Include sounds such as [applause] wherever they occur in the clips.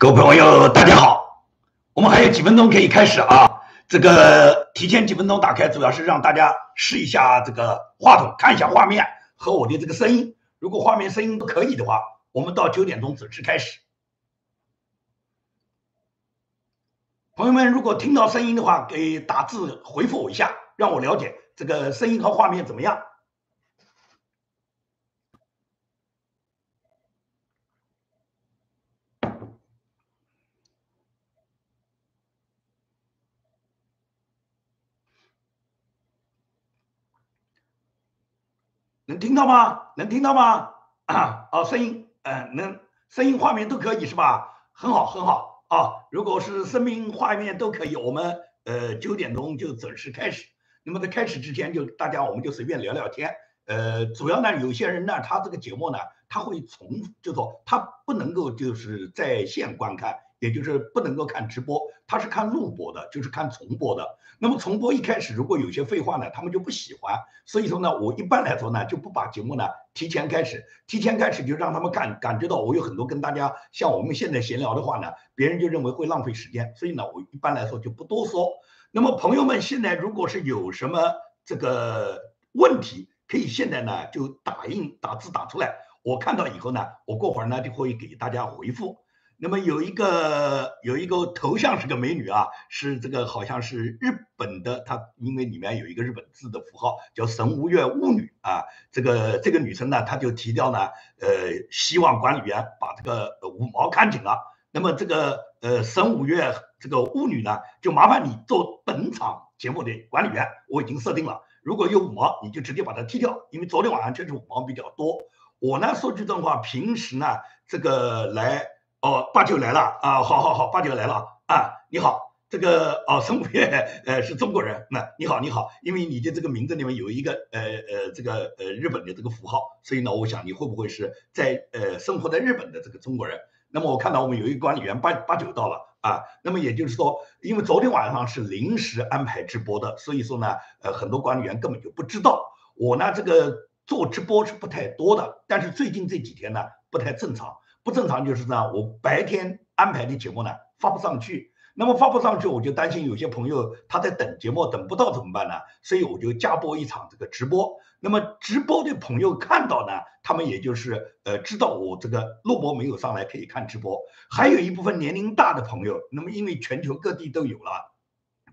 各位朋友，大家好，我们还有几分钟可以开始啊。这个提前几分钟打开，主要是让大家试一下这个话筒，看一下画面和我的这个声音。如果画面声音都可以的话，我们到九点钟准时开始。朋友们，如果听到声音的话，给打字回复我一下，让我了解这个声音和画面怎么样。听到吗？能听到吗？啊，哦，声音，嗯，能，声音、画面都可以是吧？很好，很好啊。如果是声音、画面都可以，我们呃九点钟就准时开始。那么在开始之前，就大家我们就随便聊聊天。呃，主要呢，有些人呢，他这个节目呢，他会重，就说他不能够就是在线观看。也就是不能够看直播，他是看录播的，就是看重播的。那么重播一开始如果有些废话呢，他们就不喜欢。所以说呢，我一般来说呢，就不把节目呢提前开始，提前开始就让他们感感觉到我有很多跟大家像我们现在闲聊的话呢，别人就认为会浪费时间。所以呢，我一般来说就不多说。那么朋友们现在如果是有什么这个问题，可以现在呢就打印打字打出来，我看到以后呢，我过会儿呢就会给大家回复。那么有一个有一个头像是个美女啊，是这个好像是日本的，她因为里面有一个日本字的符号，叫神无月巫女啊。这个这个女生呢，她就提掉呢，呃，希望管理员把这个五毛看紧了。那么这个呃神五月这个巫女呢，就麻烦你做本场节目的管理员，我已经设定了，如果有五毛，你就直接把它踢掉，因为昨天晚上确实五毛比较多。我呢说句真话，平时呢这个来。哦，八九来了啊！好好好，八九来了啊！你好，这个哦，孙五月呃是中国人，那你好你好，因为你的这个名字里面有一个呃呃这个呃日本的这个符号，所以呢，我想你会不会是在呃生活在日本的这个中国人？那么我看到我们有一个管理员八八九到了啊，那么也就是说，因为昨天晚上是临时安排直播的，所以说呢，呃很多管理员根本就不知道我呢这个做直播是不太多的，但是最近这几天呢不太正常。不正常就是呢，我白天安排的节目呢发不上去，那么发不上去，我就担心有些朋友他在等节目等不到怎么办呢？所以我就加播一场这个直播。那么直播的朋友看到呢，他们也就是呃知道我这个录播没有上来可以看直播。还有一部分年龄大的朋友，那么因为全球各地都有了，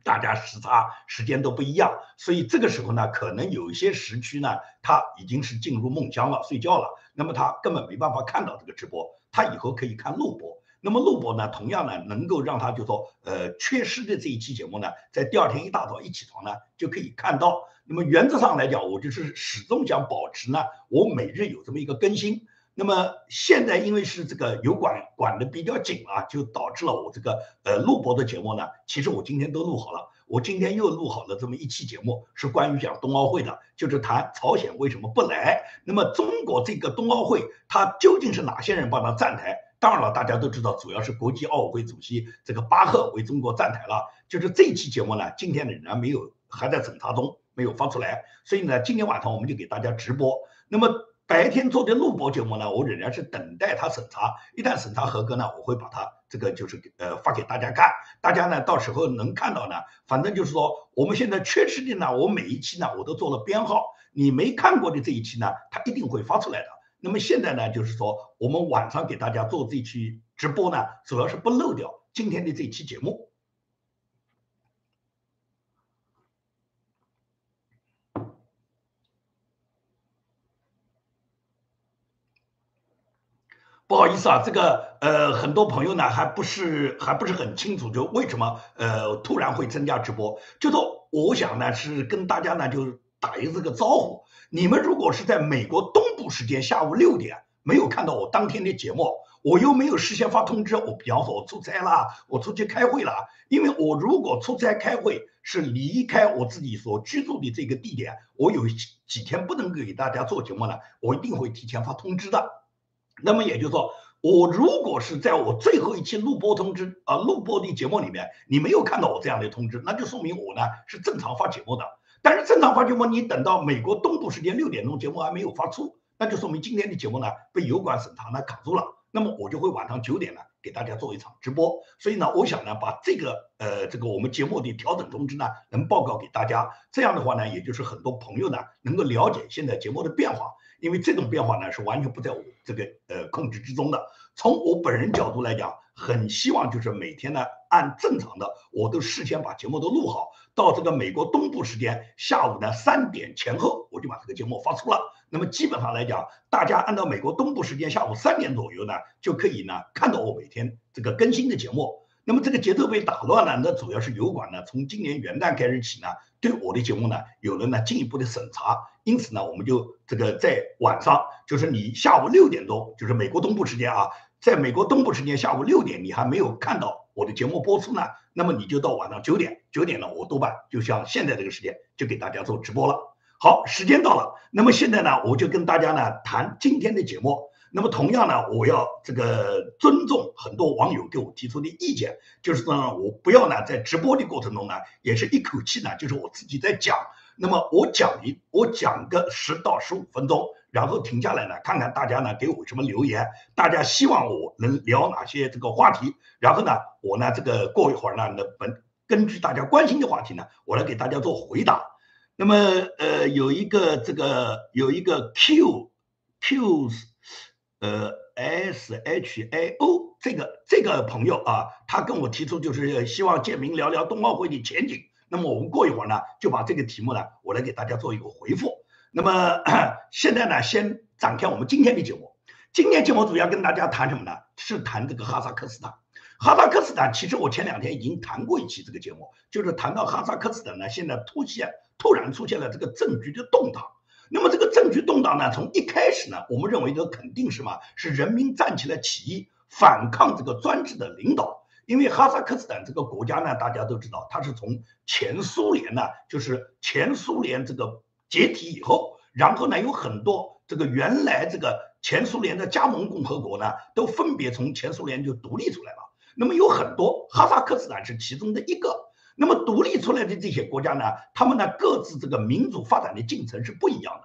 大家时差时间都不一样，所以这个时候呢，可能有一些时区呢，他已经是进入梦乡了，睡觉了，那么他根本没办法看到这个直播。他以后可以看录播，那么录播呢，同样呢，能够让他就说，呃，缺失的这一期节目呢，在第二天一大早一起床呢，就可以看到。那么原则上来讲，我就是始终想保持呢，我每日有这么一个更新。那么现在因为是这个油管管的比较紧啊，就导致了我这个呃录播的节目呢，其实我今天都录好了。我今天又录好了这么一期节目，是关于讲冬奥会的，就是谈朝鲜为什么不来。那么中国这个冬奥会，它究竟是哪些人帮他站台？当然了，大家都知道，主要是国际奥委会主席这个巴赫为中国站台了。就是这期节目呢，今天仍然没有，还在审查中，没有发出来。所以呢，今天晚上我们就给大家直播。那么。白天做的录播节目呢，我仍然是等待他审查，一旦审查合格呢，我会把它这个就是呃发给大家看，大家呢到时候能看到呢，反正就是说我们现在缺失的呢，我每一期呢我都做了编号，你没看过的这一期呢，它一定会发出来的。那么现在呢，就是说我们晚上给大家做这期直播呢，主要是不漏掉今天的这期节目。不好意思啊，这个呃，很多朋友呢还不是还不是很清楚，就为什么呃突然会增加直播？就说我想呢是跟大家呢就打一个这个招呼，你们如果是在美国东部时间下午六点没有看到我当天的节目，我又没有事先发通知，我比方说我出差啦，我出去开会了，因为我如果出差开会是离开我自己所居住的这个地点，我有几天不能给大家做节目了，我一定会提前发通知的。那么也就是说，我如果是在我最后一期录播通知啊录播的节目里面，你没有看到我这样的通知，那就说明我呢是正常发节目的。但是正常发节目，你等到美国东部时间六点钟节目还没有发出，那就说明今天的节目呢被油管审查呢卡住了。那么我就会晚上九点呢给大家做一场直播。所以呢，我想呢，把这个呃这个我们节目的调整通知呢，能报告给大家。这样的话呢，也就是很多朋友呢能够了解现在节目的变化，因为这种变化呢是完全不在我这个呃控制之中的。从我本人角度来讲，很希望就是每天呢按正常的，我都事先把节目都录好，到这个美国东部时间下午呢三点前后，我就把这个节目发出了。那么基本上来讲，大家按照美国东部时间下午三点左右呢，就可以呢看到我每天这个更新的节目。那么这个节奏被打乱了，那主要是油管呢从今年元旦开始起呢，对我的节目呢有了呢进一步的审查，因此呢我们就这个在晚上，就是你下午六点钟，就是美国东部时间啊。在美国东部时间下午六点，你还没有看到我的节目播出呢，那么你就到晚上九点，九点呢，我多半就像现在这个时间就给大家做直播了。好，时间到了，那么现在呢，我就跟大家呢谈今天的节目。那么同样呢，我要这个尊重很多网友给我提出的意见，就是呢，我不要呢在直播的过程中呢，也是一口气呢，就是我自己在讲。那么我讲一，我讲个十到十五分钟。然后停下来呢，看看大家呢给我什么留言，大家希望我能聊哪些这个话题，然后呢，我呢这个过一会儿呢，那本根据大家关心的话题呢，我来给大家做回答。那么呃，有一个这个有一个 Q Q 呃 S H A O 这个这个朋友啊，他跟我提出就是希望建明聊聊冬奥会的前景。那么我们过一会儿呢，就把这个题目呢，我来给大家做一个回复。那么 [coughs] 现在呢，先展开我们今天的节目。今天节目主要跟大家谈什么呢？是谈这个哈萨克斯坦。哈萨克斯坦其实我前两天已经谈过一期这个节目，就是谈到哈萨克斯坦呢，现在突现突然出现了这个政局的动荡。那么这个政局动荡呢，从一开始呢，我们认为这肯定是嘛，是人民站起来起义反抗这个专制的领导。因为哈萨克斯坦这个国家呢，大家都知道，它是从前苏联呢，就是前苏联这个。解体以后，然后呢，有很多这个原来这个前苏联的加盟共和国呢，都分别从前苏联就独立出来了。那么有很多，哈萨克斯坦是其中的一个。那么独立出来的这些国家呢，他们呢各自这个民主发展的进程是不一样的。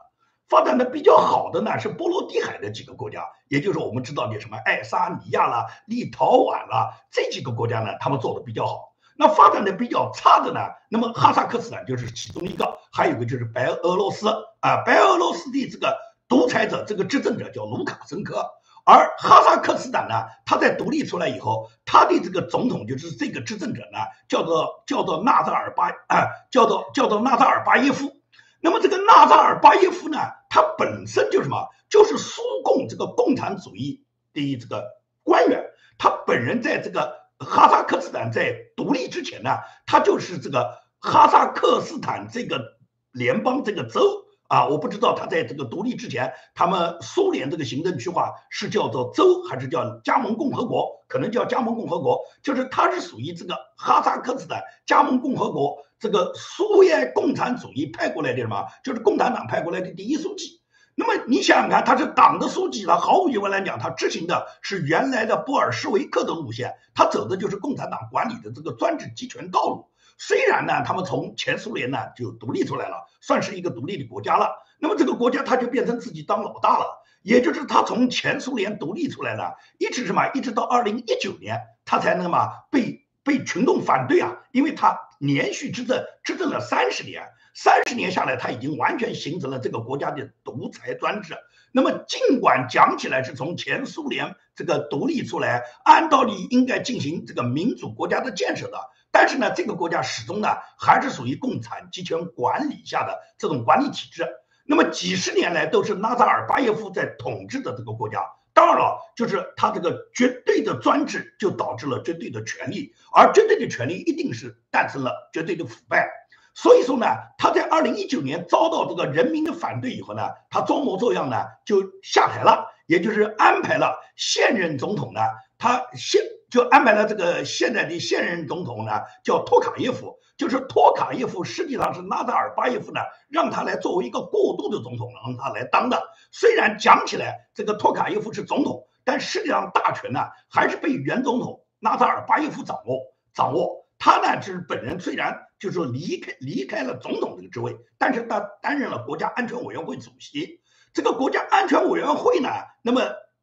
发展的比较好的呢是波罗的海的几个国家，也就是我们知道的什么爱沙尼亚啦、立陶宛啦这几个国家呢，他们做的比较好。那发展的比较差的呢？那么哈萨克斯坦就是其中一个，还有一个就是白俄罗斯啊，白俄罗斯的这个独裁者，这个执政者叫卢卡申科。而哈萨克斯坦呢，他在独立出来以后，他的这个总统就是这个执政者呢，叫做叫做纳扎尔巴啊，叫做叫做纳扎尔巴耶夫。那么这个纳扎尔巴耶夫呢，他本身就是什么？就是苏共这个共产主义的这个官员，他本人在这个。哈萨克斯坦在独立之前呢，他就是这个哈萨克斯坦这个联邦这个州啊，我不知道他在这个独立之前，他们苏联这个行政区划是叫做州还是叫加盟共和国？可能叫加盟共和国，就是它是属于这个哈萨克斯坦加盟共和国这个苏维埃共产主义派过来的什么？就是共产党派过来的第一书记。那么你想想看，他是党的书记，他毫无疑问来讲，他执行的是原来的布尔什维克的路线，他走的就是共产党管理的这个专制集权道路。虽然呢，他们从前苏联呢就独立出来了，算是一个独立的国家了。那么这个国家他就变成自己当老大了，也就是他从前苏联独立出来了，一直什么，一直到二零一九年，他才那么被被群众反对啊，因为他连续执政执政了三十年。三十年下来，他已经完全形成了这个国家的独裁专制。那么，尽管讲起来是从前苏联这个独立出来，按道理应该进行这个民主国家的建设的，但是呢，这个国家始终呢还是属于共产集权管理下的这种管理体制。那么几十年来都是纳扎尔巴耶夫在统治的这个国家。当然了，就是他这个绝对的专制，就导致了绝对的权利，而绝对的权利一定是诞生了绝对的腐败。所以说呢，他在二零一九年遭到这个人民的反对以后呢，他装模作样呢就下台了，也就是安排了现任总统呢，他现就安排了这个现在的现任总统呢叫托卡耶夫，就是托卡耶夫实际上是纳扎尔巴耶夫呢让他来作为一个过渡的总统让他来当的。虽然讲起来这个托卡耶夫是总统，但实际上大权呢还是被原总统纳扎尔巴耶夫掌握掌握。他呢就是本人虽然。就是说离开离开了总统这个职位，但是他担任了国家安全委员会主席。这个国家安全委员会呢，那么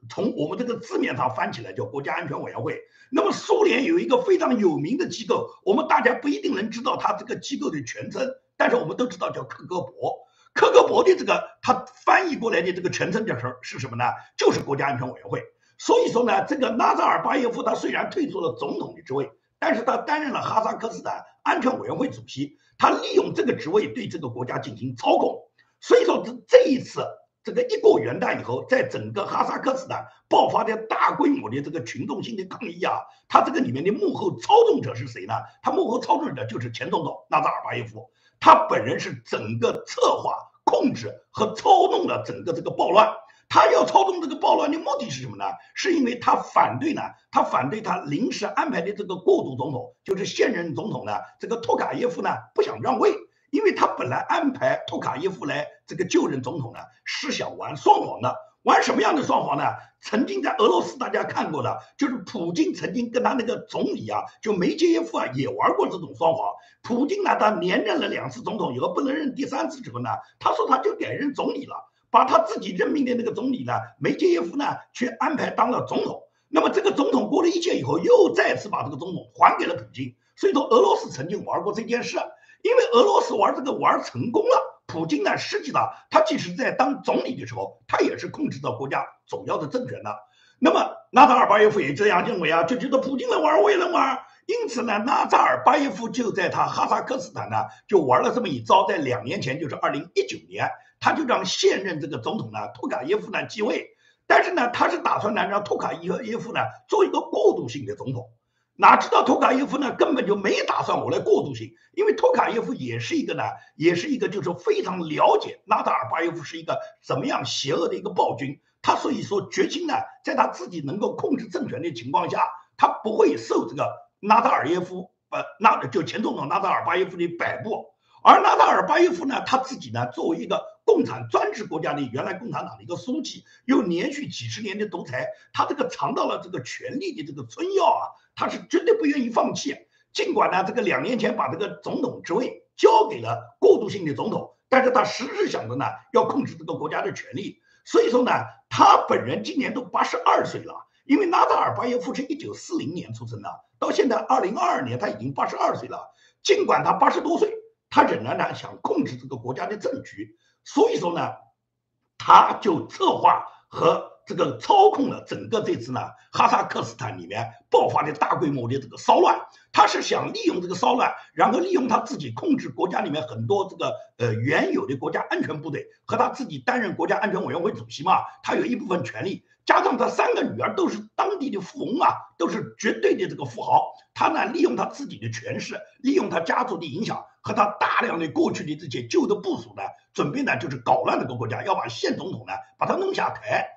从我们这个字面上翻起来叫国家安全委员会。那么苏联有一个非常有名的机构，我们大家不一定能知道它这个机构的全称，但是我们都知道叫克格勃。克格勃的这个它翻译过来的这个全称叫什是什么呢？就是国家安全委员会。所以说呢，这个纳扎尔巴耶夫他虽然退出了总统的职位，但是他担任了哈萨克斯坦安全委员会主席，他利用这个职位对这个国家进行操控。所以说这这一次。这个一过元旦以后，在整个哈萨克斯坦爆发的大规模的这个群众性的抗议啊，他这个里面的幕后操纵者是谁呢？他幕后操纵者就是前总统纳扎尔巴耶夫，他本人是整个策划、控制和操纵了整个这个暴乱。他要操纵这个暴乱的目的是什么呢？是因为他反对呢，他反对他临时安排的这个过渡总统，就是现任总统呢，这个托卡耶夫呢不想让位。因为他本来安排托卡耶夫来这个就任总统呢，是想玩双簧的。玩什么样的双簧呢？曾经在俄罗斯大家看过的，就是普京曾经跟他那个总理啊，就梅杰耶夫啊，也玩过这种双簧。普京呢，他连任了两次总统以后，不能任第三次之后呢，他说他就改任总理了，把他自己任命的那个总理呢，梅杰耶夫呢，去安排当了总统。那么这个总统过了一届以后，又再次把这个总统还给了普京。所以说，俄罗斯曾经玩过这件事。因为俄罗斯玩这个玩成功了，普京呢，实际上他即使在当总理的时候，他也是控制着国家主要的政权的。那么纳扎尔巴耶夫也这样认为啊，就觉得普京能玩，我也能玩。因此呢，纳扎尔巴耶夫就在他哈萨克斯坦呢，就玩了这么一招。在两年前，就是二零一九年，他就让现任这个总统呢，托卡耶夫呢继位。但是呢，他是打算呢，让托卡耶耶夫呢做一个过渡性的总统。哪知道托卡耶夫呢？根本就没打算我来过渡性，因为托卡耶夫也是一个呢，也是一个就是非常了解纳达尔巴耶夫是一个怎么样邪恶的一个暴君。他所以说决心呢，在他自己能够控制政权的情况下，他不会受这个纳达尔耶夫呃，那就前总统纳达尔巴耶夫的摆布。而纳达尔巴耶夫呢，他自己呢，作为一个共产专制国家的原来共产党的一个书记，又连续几十年的独裁，他这个尝到了这个权力的这个春药啊。他是绝对不愿意放弃，尽管呢，这个两年前把这个总统职位交给了过渡性的总统，但是他实质想着呢，要控制这个国家的权力。所以说呢，他本人今年都八十二岁了，因为纳达尔巴耶夫是一九四零年出生的，到现在二零二二年他已经八十二岁了。尽管他八十多岁，他仍然呢想控制这个国家的政局，所以说呢，他就策划和。这个操控了整个这次呢，哈萨克斯坦里面爆发的大规模的这个骚乱，他是想利用这个骚乱，然后利用他自己控制国家里面很多这个呃原有的国家安全部队，和他自己担任国家安全委员会主席嘛，他有一部分权利，加上他三个女儿都是当地的富翁啊，都是绝对的这个富豪，他呢利用他自己的权势，利用他家族的影响和他大量的过去的这些旧的部署呢，准备呢就是搞乱这个国家，要把现总统呢把他弄下台。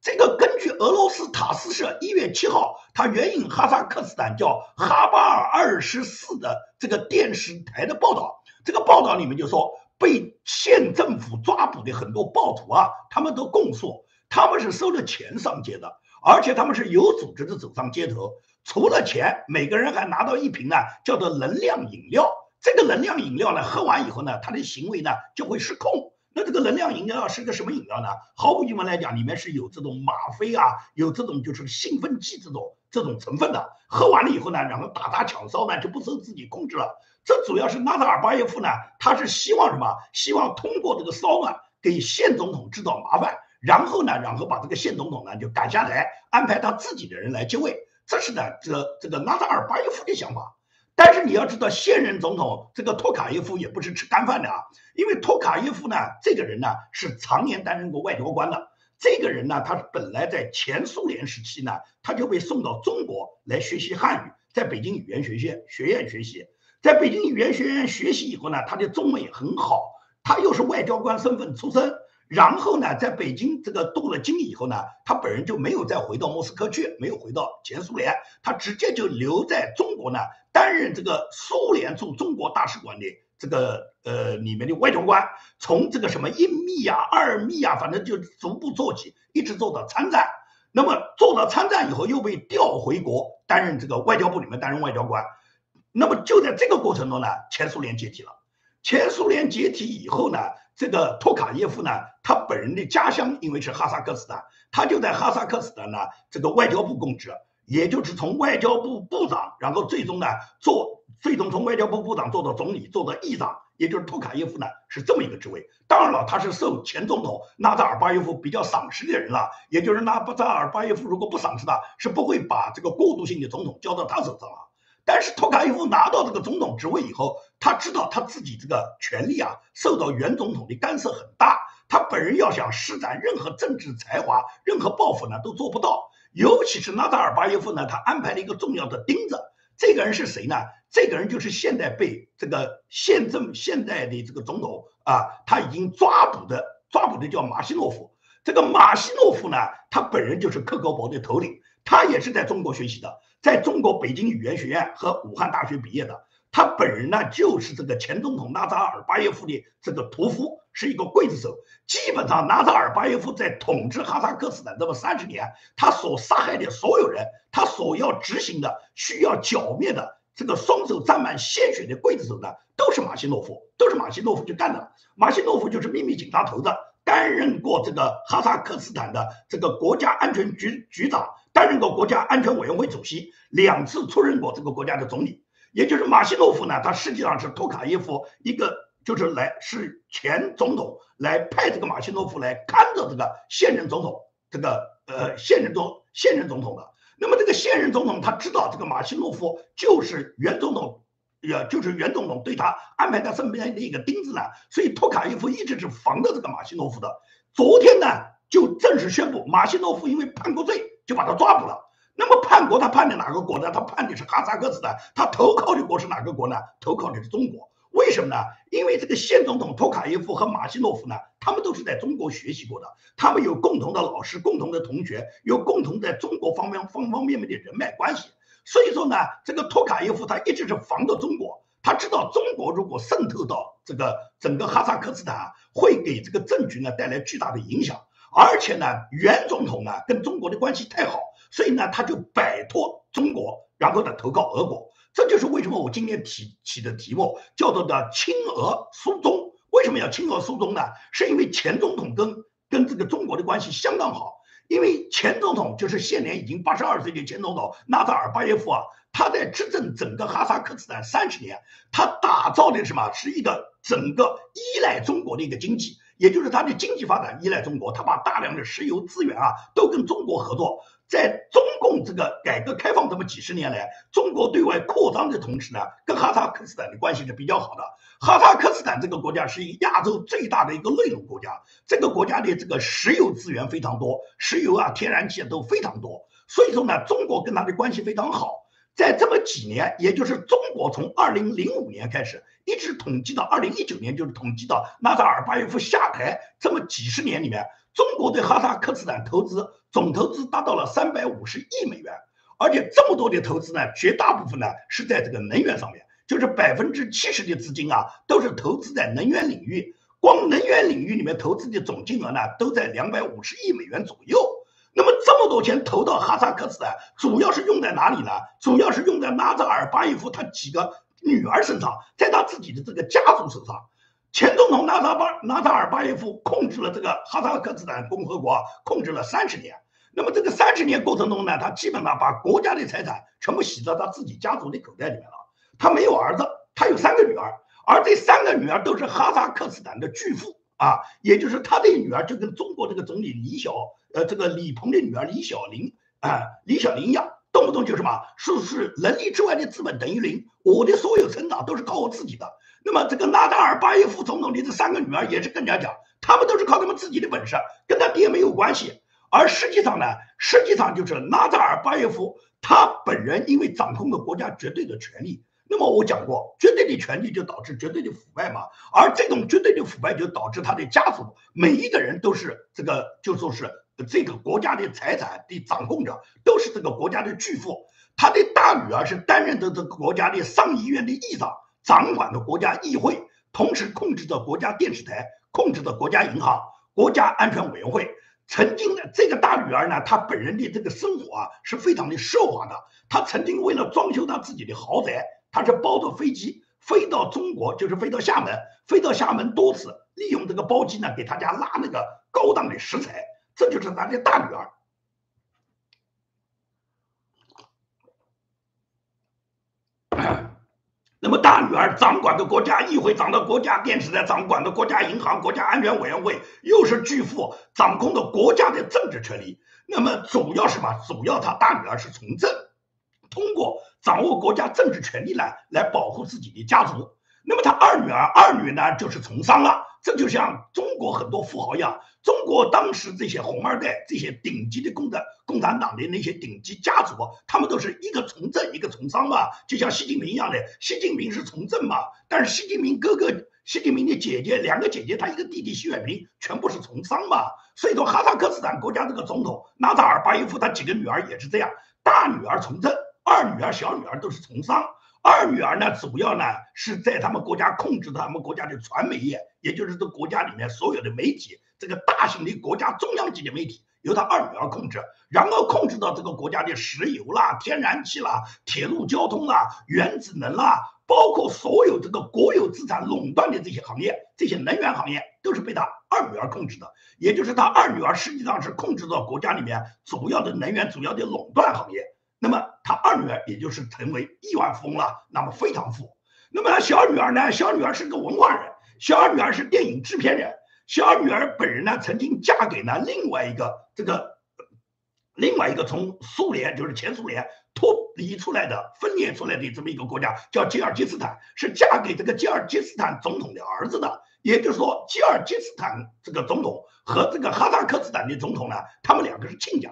这个根据俄罗斯塔斯社一月七号，他援引哈萨克斯坦叫哈巴尔二十四的这个电视台的报道，这个报道里面就说，被县政府抓捕的很多暴徒啊，他们都供述，他们是收了钱上街的，而且他们是有组织的走上街头，除了钱，每个人还拿到一瓶呢，叫做能量饮料。这个能量饮料呢，喝完以后呢，他的行为呢就会失控。那这个能量饮料是个什么饮料呢？毫无疑问来讲，里面是有这种吗啡啊，有这种就是兴奋剂这种这种成分的。喝完了以后呢，然后打砸抢烧呢，就不受自己控制了。这主要是纳达尔巴耶夫呢，他是希望什么？希望通过这个骚乱给现总统制造麻烦，然后呢，然后把这个现总统呢就赶下来，安排他自己的人来接位。这是呢，这这个纳达尔巴耶夫的想法。但是你要知道，现任总统这个托卡耶夫也不是吃干饭的啊，因为托卡耶夫呢，这个人呢是常年担任过外交官的。这个人呢，他本来在前苏联时期呢，他就被送到中国来学习汉语，在北京语言学院学院学习，在北京语言学院学习以后呢，他的中文也很好，他又是外交官身份出身。然后呢，在北京这个镀了金以后呢，他本人就没有再回到莫斯科去，没有回到前苏联，他直接就留在中国呢，担任这个苏联驻中国大使馆的这个呃里面的外交官，从这个什么一秘啊、二秘啊，反正就逐步做起，一直做到参战。那么做到参战以后，又被调回国担任这个外交部里面担任外交官。那么就在这个过程中呢，前苏联解体了。前苏联解体以后呢？这个托卡耶夫呢，他本人的家乡因为是哈萨克斯坦，他就在哈萨克斯坦呢这个外交部供职，也就是从外交部部长，然后最终呢做，最终从外交部部长做到总理，做到议长。也就是托卡耶夫呢，是这么一个职位。当然了，他是受前总统纳扎尔巴耶夫比较赏识的人了。也就是纳扎尔巴耶夫如果不赏识他，是不会把这个过渡性的总统交到他手上啊。但是托卡耶夫拿到这个总统职位以后，他知道他自己这个权力啊，受到原总统的干涉很大。他本人要想施展任何政治才华、任何抱负呢，都做不到。尤其是纳扎尔巴耶夫呢，他安排了一个重要的钉子。这个人是谁呢？这个人就是现在被这个现政现在的这个总统啊，他已经抓捕的抓捕的叫马西诺夫。这个马西诺夫呢，他本人就是克格勃的头领，他也是在中国学习的，在中国北京语言学院和武汉大学毕业的。他本人呢，就是这个前总统纳扎尔巴耶夫的这个屠夫，是一个刽子手。基本上，纳扎尔巴耶夫在统治哈萨克斯坦这么三十年，他所杀害的所有人，他所要执行的、需要剿灭的这个双手沾满鲜血的刽子手呢，都是马西诺夫，都是马西诺夫去干的。马西诺夫就是秘密警察头子，担任过这个哈萨克斯坦的这个国家安全局局长，担任过国家安全委员会主席，两次出任过这个国家的总理。也就是马西诺夫呢，他实际上是托卡耶夫一个，就是来是前总统来派这个马西诺夫来看着这个现任总统，这个呃现任总现任总统的。那么这个现任总统他知道这个马西诺夫就是原总统，也就是原总统对他安排他身边的一个钉子呢，所以托卡耶夫一直是防着这个马西诺夫的。昨天呢就正式宣布，马西诺夫因为叛国罪就把他抓捕了。那么叛国，他叛的哪个国呢？他叛的是哈萨克斯坦。他投靠的国是哪个国呢？投靠的是中国。为什么呢？因为这个现总统托卡耶夫和马西诺夫呢，他们都是在中国学习过的，他们有共同的老师、共同的同学，有共同在中国方面方方面面的人脉关系。所以说呢，这个托卡耶夫他一直是防着中国，他知道中国如果渗透到这个整个哈萨克斯坦，会给这个政局呢带来巨大的影响。而且呢，原总统呢跟中国的关系太好。所以呢，他就摆脱中国，然后呢投靠俄国。这就是为什么我今天提起的题目叫做的亲俄疏中。为什么要亲俄疏中呢？是因为前总统跟跟这个中国的关系相当好。因为前总统就是现年已经八十二岁的前总统纳扎尔巴耶夫啊，他在执政整个哈萨克斯坦三十年，他打造的什么是一个整个依赖中国的一个经济，也就是他的经济发展依赖中国，他把大量的石油资源啊都跟中国合作。在中共这个改革开放这么几十年来，中国对外扩张的同时呢，跟哈萨克斯坦的关系是比较好的。哈萨克斯坦这个国家是亚洲最大的一个内陆国家，这个国家的这个石油资源非常多，石油啊、天然气都非常多。所以说呢，中国跟他的关系非常好。在这么几年，也就是中国从二零零五年开始，一直统计到二零一九年，就是统计到纳扎尔巴耶夫下台这么几十年里面。中国对哈萨克斯坦投资总投资达到了三百五十亿美元，而且这么多的投资呢，绝大部分呢是在这个能源上面，就是百分之七十的资金啊都是投资在能源领域。光能源领域里面投资的总金额呢都在两百五十亿美元左右。那么这么多钱投到哈萨克斯坦，主要是用在哪里呢？主要是用在纳扎尔巴耶夫他几个女儿身上，在他自己的这个家族手上。前总统纳扎巴纳扎尔巴耶夫控制了这个哈萨克斯坦共和国，控制了三十年。那么这个三十年过程中呢，他基本上把国家的财产全部洗到他自己家族的口袋里面了。他没有儿子，他有三个女儿，而这三个女儿都是哈萨克斯坦的巨富啊，也就是他的女儿就跟中国这个总理李小呃这个李鹏的女儿李小玲啊李小玲一样，动不动就什么说是能力之外的资本等于零，我的所有成长都是靠我自己的。那么这个纳达尔巴耶夫总统的这三个女儿也是更加讲，他们都是靠他们自己的本事，跟他爹没有关系。而实际上呢，实际上就是纳达尔巴耶夫他本人因为掌控了国家绝对的权利。那么我讲过，绝对的权利就导致绝对的腐败嘛，而这种绝对的腐败就导致他的家族每一个人都是这个就说是这个国家的财产的掌控者，都是这个国家的巨富。他的大女儿是担任的这个国家的上议院的议长。掌管着国家议会，同时控制着国家电视台，控制着国家银行、国家安全委员会。曾经的这个大女儿呢，她本人的这个生活啊是非常的奢华的。她曾经为了装修她自己的豪宅，她是包着飞机飞到中国，就是飞到厦门，飞到厦门多次利用这个包机呢，给他家拉那个高档的食材，这就是他的大女儿。那么大女儿掌管的国家议会，掌的国家电视台，掌管的国家银行、国家安全委员会，又是巨富，掌控的国家的政治权利。那么主要什么？主要他大女儿是从政，通过掌握国家政治权利来，来保护自己的家族。那么他二女儿，二女呢就是从商了。这就像中国很多富豪一样，中国当时这些红二代，这些顶级的共的共产党的那些顶级家族，他们都是一个从政，一个从商嘛，就像习近平一样的。习近平是从政嘛，但是习近平哥哥、习近平的姐姐，两个姐姐，他一个弟弟习远平，全部是从商嘛。所以说，哈萨克斯坦国家这个总统纳扎尔巴耶夫，他几个女儿也是这样，大女儿从政，二女儿、小女儿都是从商。二女儿呢，主要呢是在他们国家控制他们国家的传媒业，也就是这国家里面所有的媒体，这个大型的国家中央级的媒体由他二女儿控制，然后控制到这个国家的石油啦、天然气啦、铁路交通啦、原子能啦，包括所有这个国有资产垄断的这些行业，这些能源行业都是被他二女儿控制的，也就是他二女儿实际上是控制到国家里面主要的能源、主要的垄断行业。那么他二女儿也就是成为亿万富翁了，那么非常富。那么他小女儿呢？小女儿是个文化人，小女儿是电影制片人。小女儿本人呢，曾经嫁给了另外一个这个另外一个从苏联就是前苏联脱离出来的分裂出来的这么一个国家，叫吉尔吉斯坦，是嫁给这个吉尔吉斯坦总统的儿子的。也就是说，吉尔吉斯坦这个总统和这个哈萨克斯坦的总统呢，他们两个是亲家。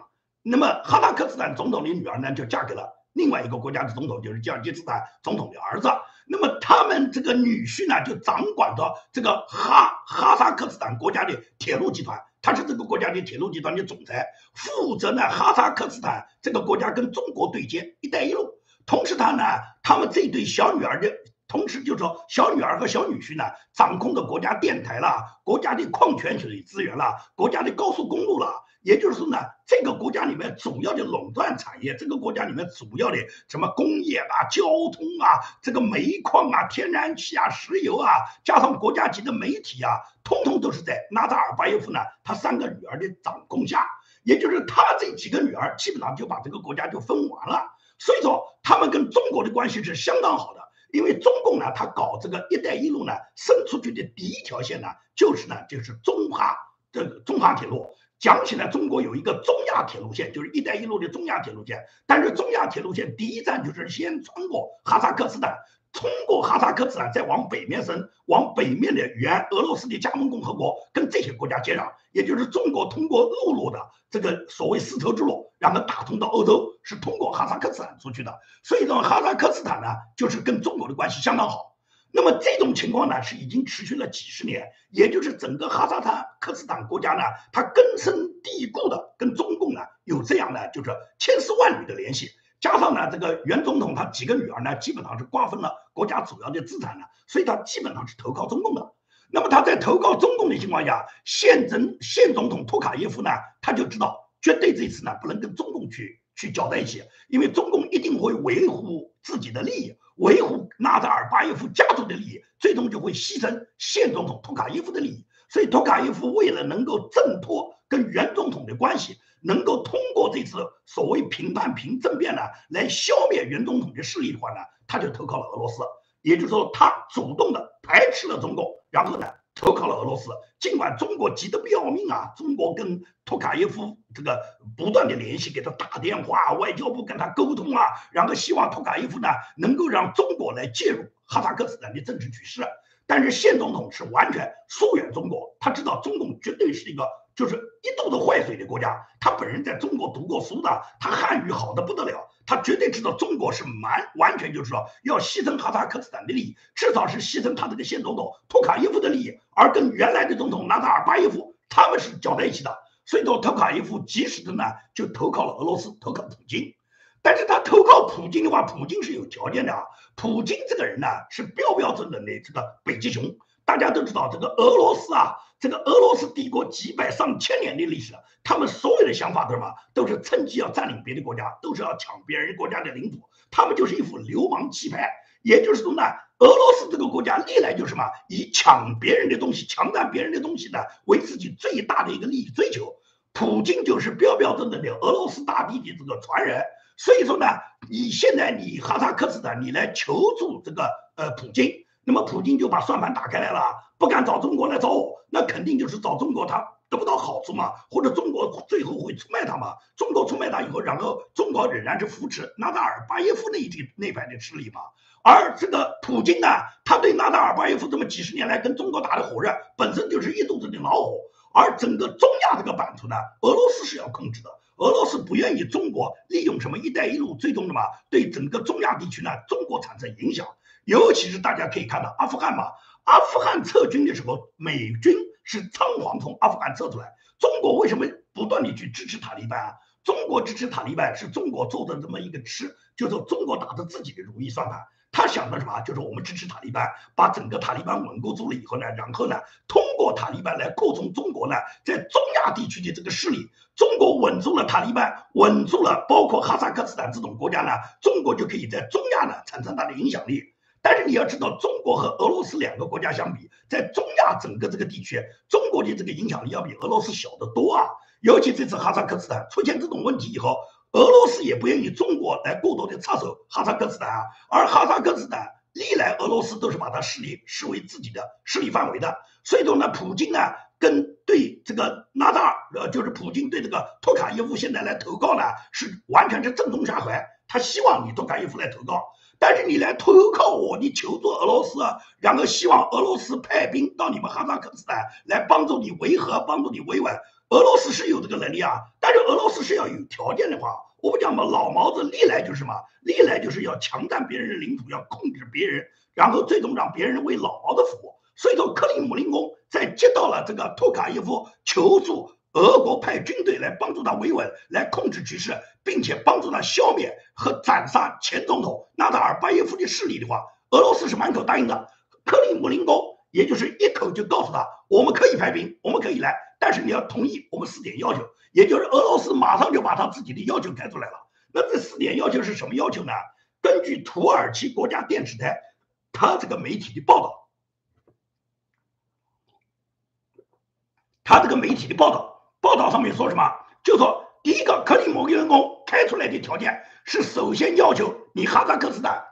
那么哈萨克斯坦总统的女儿呢，就嫁给了另外一个国家的总统，就是吉尔吉斯坦总统的儿子。那么他们这个女婿呢，就掌管着这个哈哈萨克斯坦国家的铁路集团，他是这个国家的铁路集团的总裁，负责呢哈萨克斯坦这个国家跟中国对接“一带一路”。同时，他呢，他们这对小女儿的，同时就说小女儿和小女婿呢，掌控着国家电台啦、国家的矿泉水资源啦、国家的高速公路啦。也就是说呢，这个国家里面主要的垄断产业，这个国家里面主要的什么工业啊、交通啊、这个煤矿啊、天然气啊、石油啊，加上国家级的媒体啊，通通都是在纳扎尔巴耶夫呢他三个女儿的掌控下。也就是他这几个女儿基本上就把这个国家就分完了。所以说，他们跟中国的关系是相当好的。因为中共呢，他搞这个“一带一路”呢，伸出去的第一条线呢，就是呢，就是中哈这个中哈铁路。讲起来，中国有一个中亚铁路线，就是“一带一路”的中亚铁路线。但是，中亚铁路线第一站就是先穿过哈萨克斯坦，通过哈萨克斯坦再往北面伸，往北面的原俄罗斯的加盟共和国跟这些国家接壤，也就是中国通过陆路的这个所谓丝绸之路，然后打通到欧洲，是通过哈萨克斯坦出去的。所以，说哈萨克斯坦呢，就是跟中国的关系相当好。那么这种情况呢，是已经持续了几十年，也就是整个哈萨克斯坦国家呢，它根深蒂固的跟中共呢有这样的就是千丝万缕的联系，加上呢这个原总统他几个女儿呢，基本上是瓜分了国家主要的资产呢，所以他基本上是投靠中共的。那么他在投靠中共的情况下，现总现总统托卡耶夫呢，他就知道绝对这次呢不能跟中共去去搅在一起，因为中共一定会维护自己的利益。维护纳扎尔巴耶夫家族的利益，最终就会牺牲现总统托卡耶夫的利益。所以，托卡耶夫为了能够挣脱跟原总统的关系，能够通过这次所谓评判评政变呢，来消灭原总统的势力的话呢，他就投靠了俄罗斯。也就是说，他主动的排斥了中共，然后呢？投靠了俄罗斯，尽管中国急得不要命啊！中国跟托卡耶夫这个不断的联系，给他打电话，外交部跟他沟通啊，然后希望托卡耶夫呢能够让中国来介入哈萨克斯坦的政治局势。但是现总统是完全疏远中国，他知道中共绝对是一个。就是一肚子坏水的国家，他本人在中国读过书的，他汉语好的不得了，他绝对知道中国是蛮完全就是说要牺牲哈萨克斯坦的利益，至少是牺牲他这个现总统托卡耶夫的利益，而跟原来的总统纳扎尔巴耶夫他们是搅在一起的，所以说托卡耶夫及时的呢就投靠了俄罗斯，投靠普京，但是他投靠普京的话，普京是有条件的啊，普京这个人呢是标标准准的这个北极熊。大家都知道，这个俄罗斯啊，这个俄罗斯帝国几百上千年的历史，他们所有的想法都是什么？都是趁机要占领别的国家，都是要抢别人国家的领土。他们就是一副流氓气派。也就是说呢，俄罗斯这个国家历来就是什么，以抢别人的东西、强占别人的东西呢为自己最大的一个利益追求。普京就是标标准准的俄罗斯大帝的这个传人。所以说呢，你现在你哈萨克斯坦你来求助这个呃普京，那么普京就把算盘打开来了，不敢找中国来找我，那肯定就是找中国他得不到好处嘛，或者中国最后会出卖他嘛。中国出卖他以后，然后中国仍然是扶持纳达尔巴耶夫那一地那派的势力嘛。而这个普京呢，他对纳达尔巴耶夫这么几十年来跟中国打的火热，本身就是一肚子的恼火。而整个中亚这个版图呢，俄罗斯是要控制的。俄罗斯不愿意中国利用什么“一带一路”，最终的嘛，对整个中亚地区呢，中国产生影响。尤其是大家可以看到阿富汗嘛，阿富汗撤军的时候，美军是仓皇从阿富汗撤出来。中国为什么不断的去支持塔利班啊？中国支持塔利班是中国做的这么一个吃，就是中国打着自己的如意算盘。他想的什么？就是我们支持塔利班，把整个塔利班稳固住了以后呢，然后呢，通过塔利班来扩充中国呢在中亚地区的这个势力。中国稳住了塔利班，稳住了包括哈萨克斯坦这种国家呢，中国就可以在中亚呢产生它的影响力。但是你要知道，中国和俄罗斯两个国家相比，在中亚整个这个地区，中国的这个影响力要比俄罗斯小得多啊。尤其这次哈萨克斯坦出现这种问题以后。俄罗斯也不愿意中国来过多的插手哈萨克斯坦啊，而哈萨克斯坦历来俄罗斯都是把它势力视为自己的势力范围的，所以说呢，普京呢跟对这个纳达尔，呃，就是普京对这个托卡耶夫现在来投靠呢，是完全是正中下怀，他希望你托卡耶夫来投靠，但是你来投靠我，你求助俄罗斯，然后希望俄罗斯派兵到你们哈萨克斯坦来帮助你维和，帮助你维稳。俄罗斯是有这个能力啊，但是俄罗斯是要有条件的话，我不讲嘛，老毛子历来就是什么，历来就是要强占别人的领土，要控制别人，然后最终让别人为老毛子服务。所以说，克里姆林宫在接到了这个托卡耶夫求助俄国派军队来帮助他维稳，来控制局势，并且帮助他消灭和斩杀前总统纳达尔巴耶夫的势力的话，俄罗斯是满口答应的。克里姆林宫也就是一口就告诉他，我们可以派兵，我们可以来。但是你要同意我们四点要求，也就是俄罗斯马上就把他自己的要求开出来了。那这四点要求是什么要求呢？根据土耳其国家电视台他这个媒体的报道，他这个媒体的报道，报道上面说什么？就说第一个克里姆林宫开出来的条件是，首先要求你哈萨克斯坦。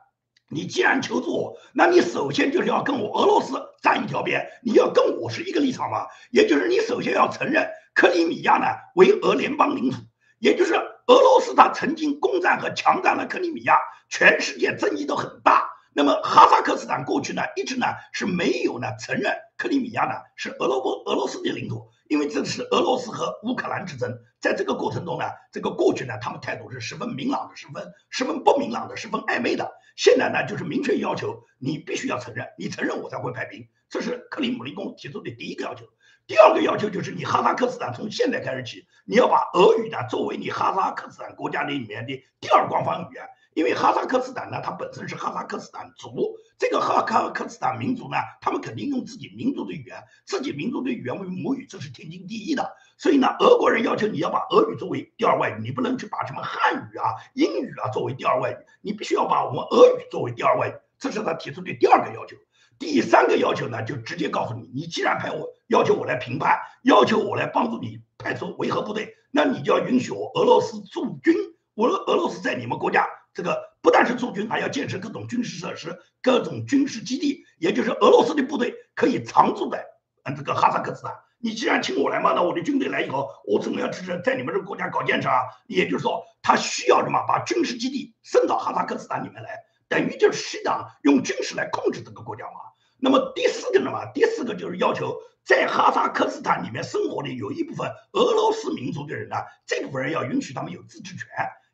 你既然求助我，那你首先就是要跟我俄罗斯站一条边，你要跟我是一个立场嘛？也就是你首先要承认克里米亚呢为俄联邦领土，也就是俄罗斯它曾经攻占和强占了克里米亚，全世界争议都很大。那么哈萨克斯坦过去呢一直呢是没有呢承认克里米亚呢是俄罗俄罗斯的领土。因为这是俄罗斯和乌克兰之争，在这个过程中呢，这个过去呢，他们态度是十分明朗的，十分十分不明朗的，十分暧昧的。现在呢，就是明确要求你必须要承认，你承认我才会派兵。这是克里姆林宫提出的第一个要求。第二个要求就是你哈萨克斯坦从现在开始起，你要把俄语呢作为你哈萨克斯坦国家里面的第二官方语言。因为哈萨克斯坦呢，它本身是哈萨克斯坦族，这个哈萨克斯坦民族呢，他们肯定用自己民族的语言，自己民族的语言为母语，这是天经地义的。所以呢，俄国人要求你要把俄语作为第二外语，你不能去把什么汉语啊、英语啊作为第二外语，你必须要把我们俄语作为第二外语，这是他提出的第二个要求。第三个要求呢，就直接告诉你，你既然派我要求我来评判，要求我来帮助你派出维和部队，那你就要允许我俄罗斯驻军，俄俄罗斯在你们国家。这个不但是驻军，还要建设各种军事设施、各种军事基地，也就是俄罗斯的部队可以常驻在嗯这个哈萨克斯坦。你既然请我来嘛，那我的军队来以后，我怎么要支持在你们这个国家搞建设啊。也就是说，他需要什么？把军事基地升到哈萨克斯坦里面来，等于就是实际上用军事来控制这个国家嘛。那么第四个呢嘛，第四个就是要求在哈萨克斯坦里面生活的有一部分俄罗斯民族的人呢，这部分人要允许他们有自治权。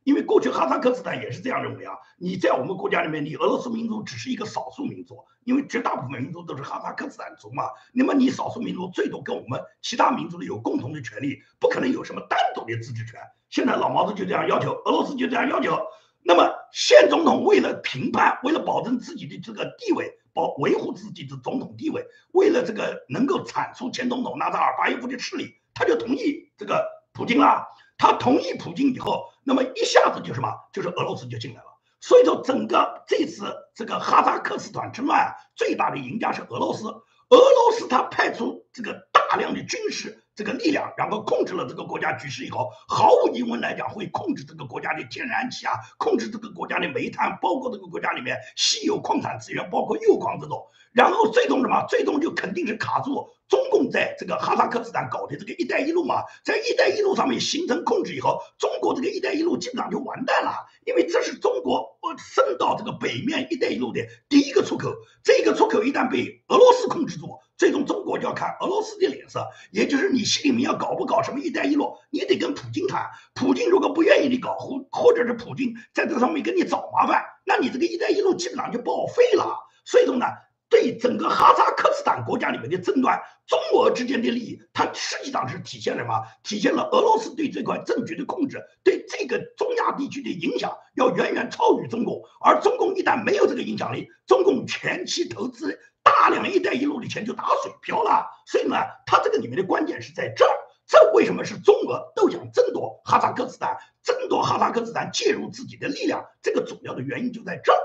因为过去哈萨克斯坦也是这样认为啊，你在我们国家里面，你俄罗斯民族只是一个少数民族，因为绝大部分民族都是哈萨克斯坦族嘛。那么你少数民族最多跟我们其他民族的有共同的权利，不可能有什么单独的自治权。现在老毛子就这样要求，俄罗斯就这样要求。那么现总统为了评判，为了保证自己的这个地位，保维护自己的总统地位，为了这个能够铲除前总统纳扎尔巴耶夫的势力，他就同意这个普京了。他同意普京以后，那么一下子就什么，就是俄罗斯就进来了。所以说，整个这次这个哈萨克斯坦之乱，最大的赢家是俄罗斯。俄罗斯他派出这个大量的军事。这个力量，然后控制了这个国家局势以后，毫无疑问来讲，会控制这个国家的天然气啊，控制这个国家的煤炭，包括这个国家里面稀有矿产资源，包括铀矿这种。然后最终什么？最终就肯定是卡住中共在这个哈萨克斯坦搞的这个“一带一路”嘛，在“一带一路”上面形成控制以后，中国这个“一带一路”基本上就完蛋了，因为这是中国呃伸到这个北面“一带一路”的第一个出口。这个出口一旦被俄罗斯控制住，最终中国就要看俄罗斯的脸色，也就是你。心里面要搞不搞什么“一带一路”，你得跟普京谈。普京如果不愿意你搞，或或者是普京在这上面给你找麻烦，那你这个“一带一路”基本上就报废了。所以说呢，对整个哈萨克斯坦国家里面的争端，中俄之间的利益，它实际上是体现了什么？体现了俄罗斯对这块政局的控制，对这个中亚地区的影响要远远超于中共。而中共一旦没有这个影响力，中共前期投资。大量“一带一路”的钱就打水漂了，所以呢，它这个里面的关键是在这儿。这为什么是中俄都想争夺哈萨克斯坦，争夺哈萨克斯坦介入自己的力量？这个主要的原因就在这儿。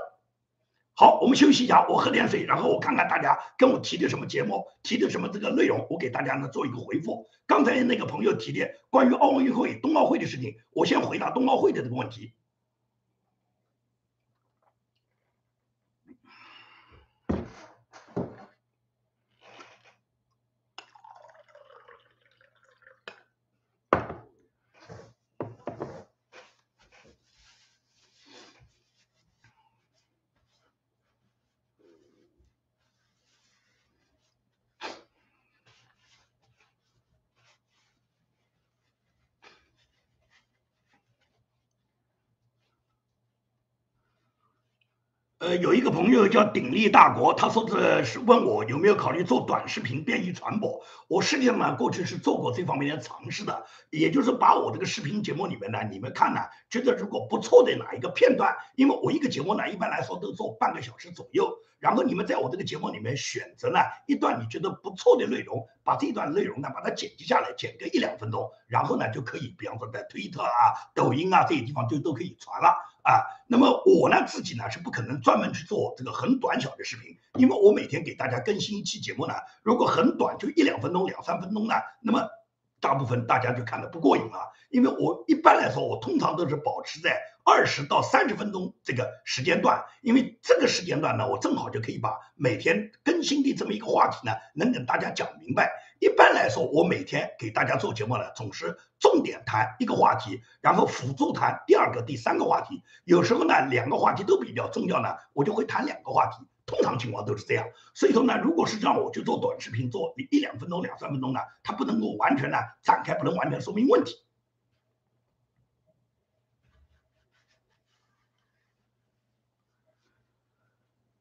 好，我们休息一下，我喝点水，然后我看看大家跟我提的什么节目，提的什么这个内容，我给大家呢做一个回复。刚才那个朋友提的关于奥运会、冬奥会的事情，我先回答冬奥会的这个问题。呃，有一个朋友叫鼎立大国，他说的是问我有没有考虑做短视频便于传播。我实际上呢，过去是做过这方面的尝试的，也就是把我这个视频节目里面呢，你们看呢，觉得如果不错的哪一个片段，因为我一个节目呢，一般来说都做半个小时左右。然后你们在我这个节目里面选择呢一段你觉得不错的内容，把这段内容呢把它剪辑下来，剪个一两分钟，然后呢就可以，比方说在推特啊、抖音啊这些地方就都可以传了啊。那么我呢自己呢是不可能专门去做这个很短小的视频，因为我每天给大家更新一期节目呢，如果很短就一两分钟、两三分钟呢，那么。大部分大家就看得不过瘾啊，因为我一般来说，我通常都是保持在二十到三十分钟这个时间段，因为这个时间段呢，我正好就可以把每天更新的这么一个话题呢，能跟大家讲明白。一般来说，我每天给大家做节目呢，总是重点谈一个话题，然后辅助谈第二个、第三个话题。有时候呢，两个话题都比较重要呢，我就会谈两个话题。通常情况都是这样，所以说呢，如果是让我去做短视频，做一两分钟、两三分钟呢，它不能够完全呢展开，不能完全说明问题。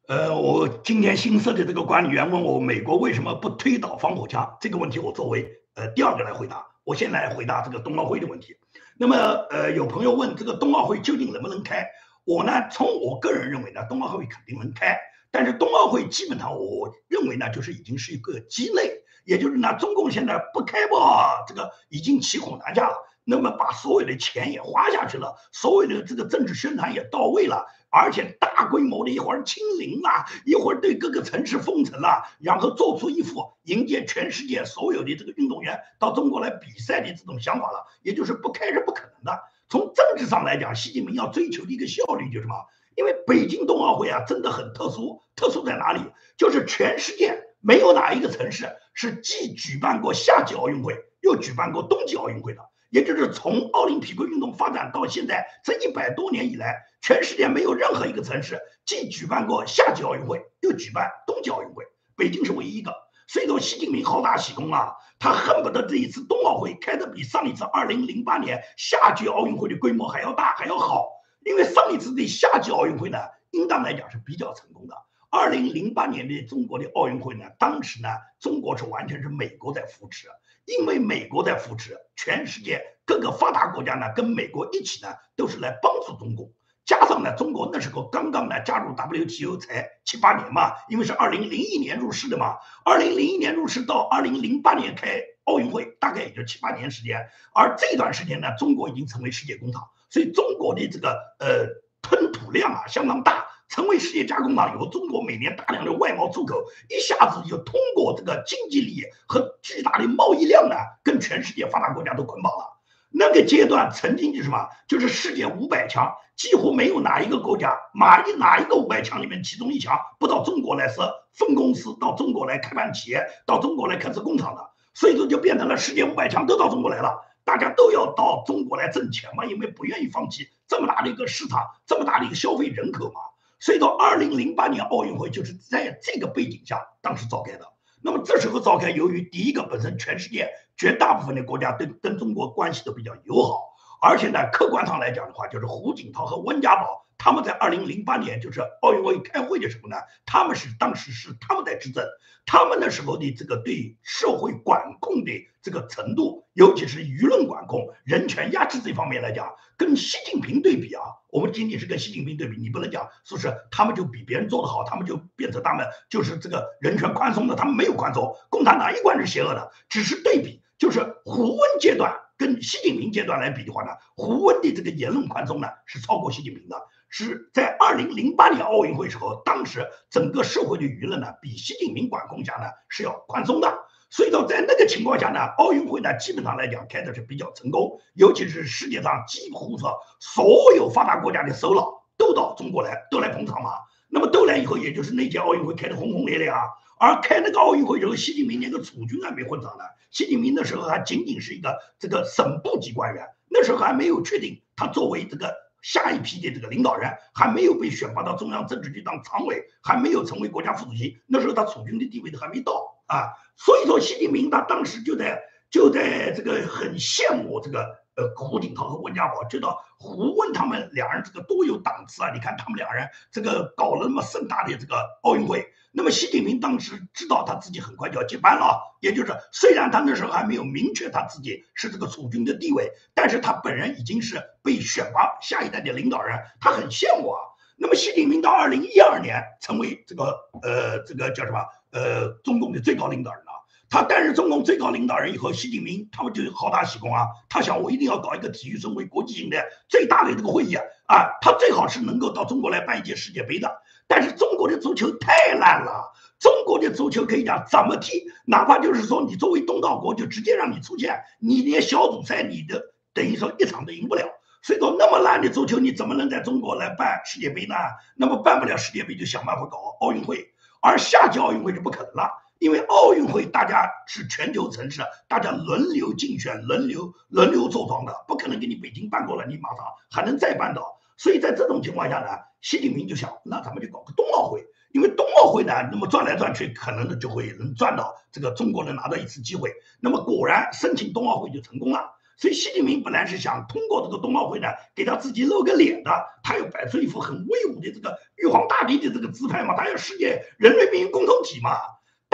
呃，我今天新设的这个管理员问我，美国为什么不推倒防火墙？这个问题我作为呃第二个来回答。我先来回答这个冬奥会的问题。那么呃，有朋友问这个冬奥会究竟能不能开？我呢，从我个人认为呢，冬奥会肯定能开。但是冬奥会基本上，我认为呢，就是已经是一个鸡肋，也就是呢，中共现在不开播，这个已经骑虎难下了。那么把所有的钱也花下去了，所有的这个政治宣传也到位了，而且大规模的一会儿清零啦，一会儿对各个城市封城啦，然后做出一副迎接全世界所有的这个运动员到中国来比赛的这种想法了，也就是不开是不可能的。从政治上来讲，习近平要追求的一个效率就是什么？因为北京冬奥会啊，真的很特殊。特殊在哪里？就是全世界没有哪一个城市是既举办过夏季奥运会，又举办过冬季奥运会的。也就是从奥林匹克运动发展到现在这一百多年以来，全世界没有任何一个城市既举办过夏季奥运会，又举办冬季奥运会。北京是唯一一个。所以说，习近平好大喜功啊，他恨不得这一次冬奥会开的比上一次二零零八年夏季奥运会的规模还要大还要好。因为上一次的夏季奥运会呢，应当来讲是比较成功的。二零零八年的中国的奥运会呢，当时呢，中国是完全是美国在扶持，因为美国在扶持，全世界各个发达国家呢，跟美国一起呢，都是来帮助中国。加上呢，中国那时候刚刚呢加入 WTO 才七八年嘛，因为是二零零一年入市的嘛，二零零一年入市到二零零八年开奥运会，大概也就七八年时间。而这段时间呢，中国已经成为世界工厂。所以中国的这个呃吞吐量啊相当大。成为世界加工厂以后，中国每年大量的外贸出口，一下子就通过这个经济利益和巨大的贸易量呢，跟全世界发达国家都捆绑了。那个阶段曾经就是什么？就是世界五百强，几乎没有哪一个国家，哪一哪一个五百强里面其中一强不到中国来设分公司，到中国来开办企业，到中国来开设工厂的。所以说就变成了世界五百强都到中国来了，大家都要到中国来挣钱嘛，因为不愿意放弃这么大的一个市场，这么大的一个消费人口嘛。所以到二零零八年奥运会就是在这个背景下当时召开的。那么这时候召开，由于第一个本身全世界绝大部分的国家对跟中国关系都比较友好，而且呢客观上来讲的话，就是胡锦涛和温家宝。他们在二零零八年就是奥运会开会的时候呢，他们是当时是他们在执政，他们那时候的这个对社会管控的这个程度，尤其是舆论管控、人权压制这方面来讲，跟习近平对比啊，我们仅仅是跟习近平对比，你不能讲说是他们就比别人做得好，他们就变成他们就是这个人权宽松的，他们没有宽松，共产党一贯是邪恶的，只是对比，就是胡温阶段跟习近平阶段来比的话呢，胡温的这个言论宽松呢是超过习近平的。是在二零零八年奥运会时候，当时整个社会的舆论呢，比习近平管控下呢是要宽松的。所以说，在那个情况下呢，奥运会呢基本上来讲开的是比较成功，尤其是世界上几乎说所有发达国家的首脑都到中国来，都来捧场嘛。那么都来以后，也就是那届奥运会开得轰轰烈烈啊。而开那个奥运会时候，习近平连个储君还没混上呢。习近平那时候还仅仅是一个这个省部级官员，那时候还没有确定他作为这个。下一批的这个领导人还没有被选拔到中央政治局当常委，还没有成为国家副主席，那时候他储君的地位都还没到啊。所以说，习近平他当时就在就在这个很羡慕这个呃胡锦涛和温家宝，知道胡温他们两人这个多有档次啊！你看他们两人这个搞了那么盛大的这个奥运会。那么习近平当时知道他自己很快就要接班了，也就是虽然他那时候还没有明确他自己是这个储君的地位，但是他本人已经是被选拔下一代的领导人，他很羡慕啊。那么习近平到二零一二年成为这个呃这个叫什么呃中共的最高领导人。他担任中共最高领导人以后，习近平他们就好大喜功啊！他想，我一定要搞一个体育盛会、国际性的最大的这个会议啊！啊，他最好是能够到中国来办一届世界杯的。但是中国的足球太烂了，中国的足球可以讲怎么踢，哪怕就是说你作为东道国，就直接让你出线，你连小组赛你的等于说一场都赢不了。所以说，那么烂的足球，你怎么能在中国来办世界杯呢？那么办不了世界杯，就想办法搞奥运会，而夏季奥运会就不可能了。因为奥运会大家是全球城市，大家轮流竞选、轮流轮流坐庄的，不可能给你北京办过了，你马上还能再办到。所以在这种情况下呢，习近平就想，那咱们就搞个冬奥会。因为冬奥会呢，那么转来转去，可能呢就会能赚到这个中国能拿到一次机会。那么果然申请冬奥会就成功了。所以习近平本来是想通过这个冬奥会呢，给他自己露个脸的，他要摆出一副很威武的这个玉皇大帝的这个姿态嘛，他要世界人类命运共同体嘛。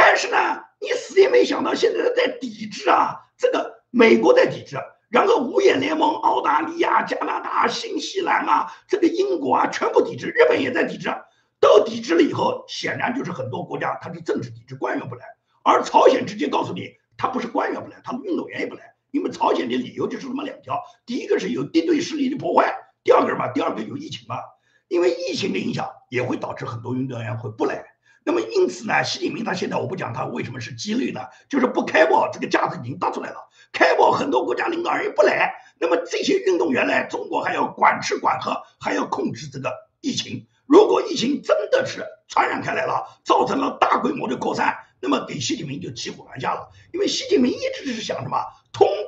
但是呢，你死也没想到，现在在抵制啊！这个美国在抵制，然后五眼联盟、澳大利亚、加拿大、新西兰啊，这个英国啊，全部抵制，日本也在抵制，都抵制了以后，显然就是很多国家它是政治抵制，官员不来。而朝鲜直接告诉你，他不是官员不来，他们运动员也不来，因为朝鲜的理由就是这么两条：第一个是有敌对势力的破坏，第二个嘛，第二个有疫情嘛，因为疫情的影响也会导致很多运动员会不来。那么因此呢，习近平他现在我不讲他为什么是激励呢？就是不开报，这个架子已经搭出来了。开报很多国家领导人也不来，那么这些运动员来中国还要管吃管喝，还要控制这个疫情。如果疫情真的是传染开来了，造成了大规模的扩散，那么给习近平就骑虎难下了。因为习近平一直是想什么？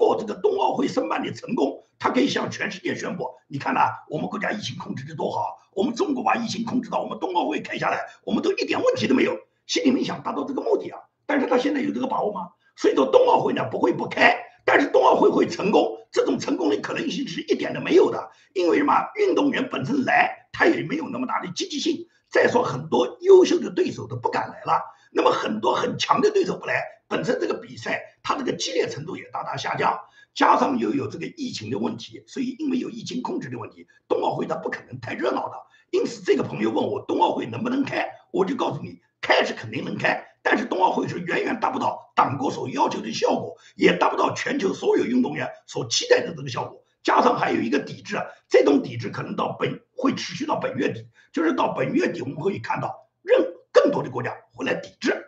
做这个冬奥会申办的成功。他可以向全世界宣布：你看呐，我们国家疫情控制的多好，我们中国把疫情控制到我们冬奥会开下来，我们都一点问题都没有。心里面想达到这个目的啊，但是他现在有这个把握吗？所以说冬奥会呢不会不开，但是冬奥会会成功，这种成功的可能性是一点都没有的。因为什么？运动员本身来，他也没有那么大的积极性。再说很多优秀的对手都不敢来了，那么很多很强的对手不来，本身这个比赛它这个激烈程度也大大下降。加上又有这个疫情的问题，所以因为有疫情控制的问题，冬奥会它不可能太热闹的。因此，这个朋友问我冬奥会能不能开，我就告诉你，开是肯定能开，但是冬奥会是远远达不到党国所要求的效果，也达不到全球所有运动员所期待的这个效果。加上还有一个抵制，这种抵制可能到本会持续到本月底，就是到本月底我们会看到任更多的国家会来抵制。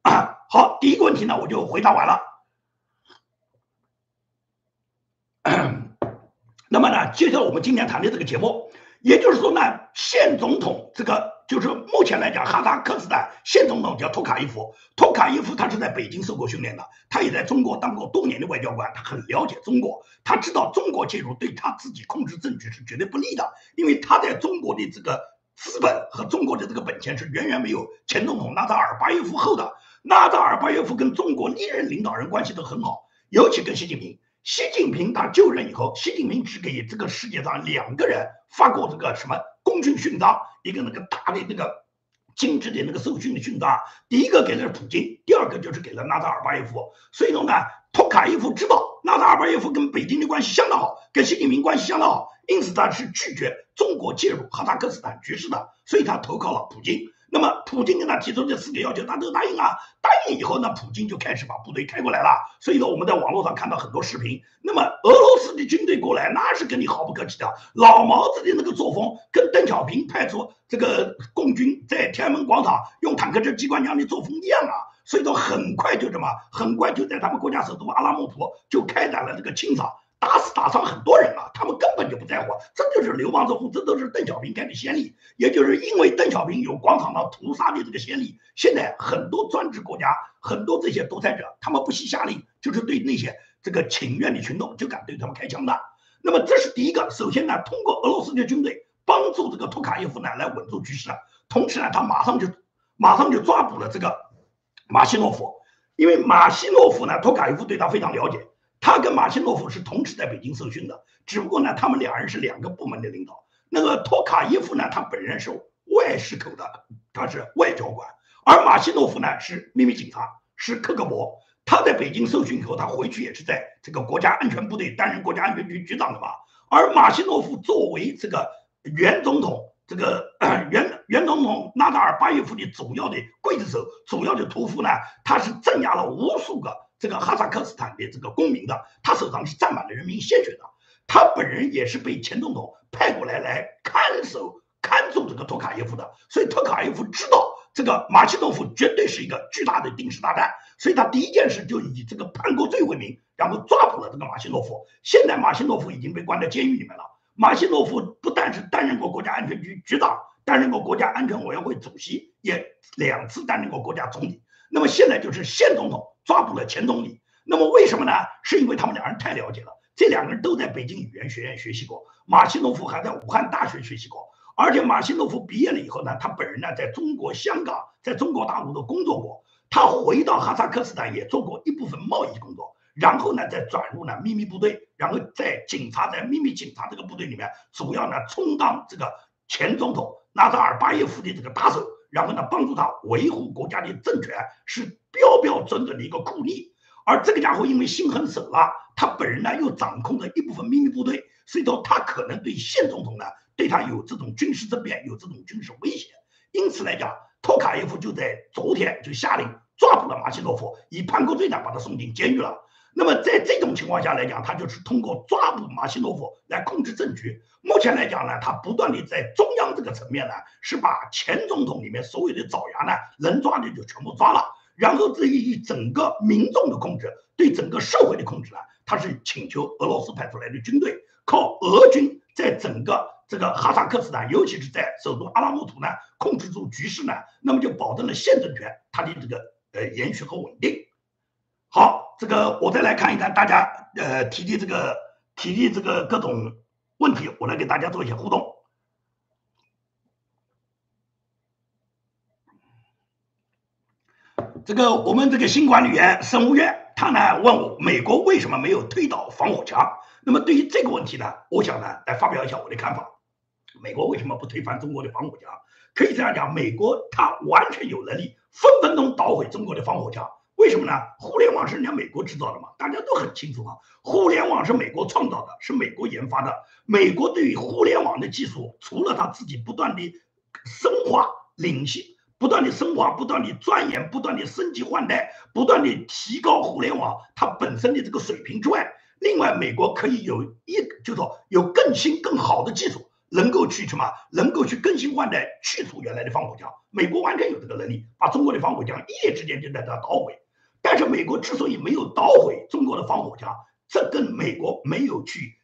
啊，好，第一个问题呢我就回答完了。[coughs] 那么呢，接着我们今天谈的这个节目，也就是说呢，现总统这个就是目前来讲，哈萨克斯坦现总统叫托卡伊夫。托卡伊夫他是在北京受过训练的，他也在中国当过多年的外交官，他很了解中国，他知道中国介入对他自己控制政局是绝对不利的，因为他在中国的这个资本和中国的这个本钱是远远没有前总统纳扎尔巴耶夫厚的。纳扎尔巴耶夫跟中国历任领导人关系都很好，尤其跟习近平。习近平他就任以后，习近平只给这个世界上两个人发过这个什么功勋勋章，一个那个大的那个精致的那个授勋的勋章，第一个给了普京，第二个就是给了纳扎尔巴耶夫。所以说呢，托卡耶夫知道纳扎尔巴耶夫跟北京的关系相当好，跟习近平关系相当好，因此他是拒绝中国介入哈萨克斯坦局势的，所以他投靠了普京。那么普京跟他提出这四个要求，他都答应啊。答应以后，那普京就开始把部队开过来了。所以说，我们在网络上看到很多视频。那么俄罗斯的军队过来，那是跟你毫不客气的。老毛子的那个作风，跟邓小平派出这个共军在天安门广场用坦克车、机关枪的作风一样啊。所以说，很快就这么，很快就在他们国家首都阿拉木图就开展了这个清场。打死打伤很多人啊，他们根本就不在乎，这就是流氓之虎，这都是邓小平开的先例。也就是因为邓小平有广场上屠杀的这个先例，现在很多专制国家，很多这些独裁者，他们不惜下令，就是对那些这个请愿的群众就敢对他们开枪的。那么这是第一个，首先呢，通过俄罗斯的军队帮助这个托卡耶夫呢来稳住局势，同时呢，他马上就马上就抓捕了这个马西诺夫，因为马西诺夫呢，托卡耶夫对他非常了解。他跟马西诺夫是同时在北京受训的，只不过呢，他们两人是两个部门的领导。那个托卡耶夫呢，他本人是外事口的，他是外交官；而马西诺夫呢是秘密警察，是克格勃。他在北京受训以后，他回去也是在这个国家安全部队担任国家安全局局长的嘛。而马西诺夫作为这个原总统，这个 [clears throat] 原原总统纳达尔巴耶夫的主要的刽子手、主要的屠夫呢，他是镇压了无数个。这个哈萨克斯坦的这个公民的，他手上是沾满了人民鲜血的。他本人也是被前总统派过来来看守、看住这个托卡耶夫的。所以托卡耶夫知道这个马奇诺夫绝对是一个巨大的定时炸弹，所以他第一件事就以这个叛国罪为名，然后抓捕了这个马西诺夫。现在马西诺夫已经被关在监狱里面了。马西诺夫不但是担任过国家安全局局长，担任过国家安全委员会主席，也两次担任过国家总理。那么现在就是现总统。抓捕了前总理，那么为什么呢？是因为他们两人太了解了，这两个人都在北京语言学院学习过，马西诺夫还在武汉大学学习过，而且马西诺夫毕业了以后呢，他本人呢在中国香港，在中国大陆都工作过，他回到哈萨克斯坦也做过一部分贸易工作，然后呢再转入呢秘密部队，然后在警察在秘密警察这个部队里面，主要呢充当这个前总统纳扎尔巴耶夫的这个打手。然后呢，帮助他维护国家的政权，是标标准准的一个酷吏。而这个家伙因为心狠手辣，他本人呢又掌控着一部分秘密部队，所以说他可能对现总统呢，对他有这种军事政变，有这种军事威胁。因此来讲，托卡耶夫就在昨天就下令抓捕了马西诺夫，以叛国罪呢把他送进监狱了。那么在这种情况下来讲，他就是通过抓捕马西诺夫来控制政局。目前来讲呢，他不断的在中央这个层面呢，是把前总统里面所有的爪牙呢，能抓的就全部抓了。然后至于整个民众的控制，对整个社会的控制呢，他是请求俄罗斯派出来的军队，靠俄军在整个这个哈萨克斯坦，尤其是在首都阿拉木图呢，控制住局势呢，那么就保证了现政权它的这个呃延续和稳定。好。这个我再来看一看大家呃提的这个提的这个各种问题，我来给大家做一些互动。这个我们这个新管理员沈无月，他呢问我美国为什么没有推倒防火墙？那么对于这个问题呢，我想呢来发表一下我的看法。美国为什么不推翻中国的防火墙？可以这样讲，美国它完全有能力分分钟捣毁中国的防火墙。为什么呢？互联网是人家美国制造的嘛，大家都很清楚啊。互联网是美国创造的，是美国研发的。美国对于互联网的技术，除了他自己不断的深化领先，不断的深化、不断的钻研、不断的升级换代、不断的提高互联网它本身的这个水平之外，另外，美国可以有一，就说有更新更好的技术，能够去什么，能够去更新换代，去除原来的防火墙。美国完全有这个能力，把中国的防火墙一夜之间就在它捣毁。但是，美国之所以没有捣毁中国的防火墙，这跟美国没有去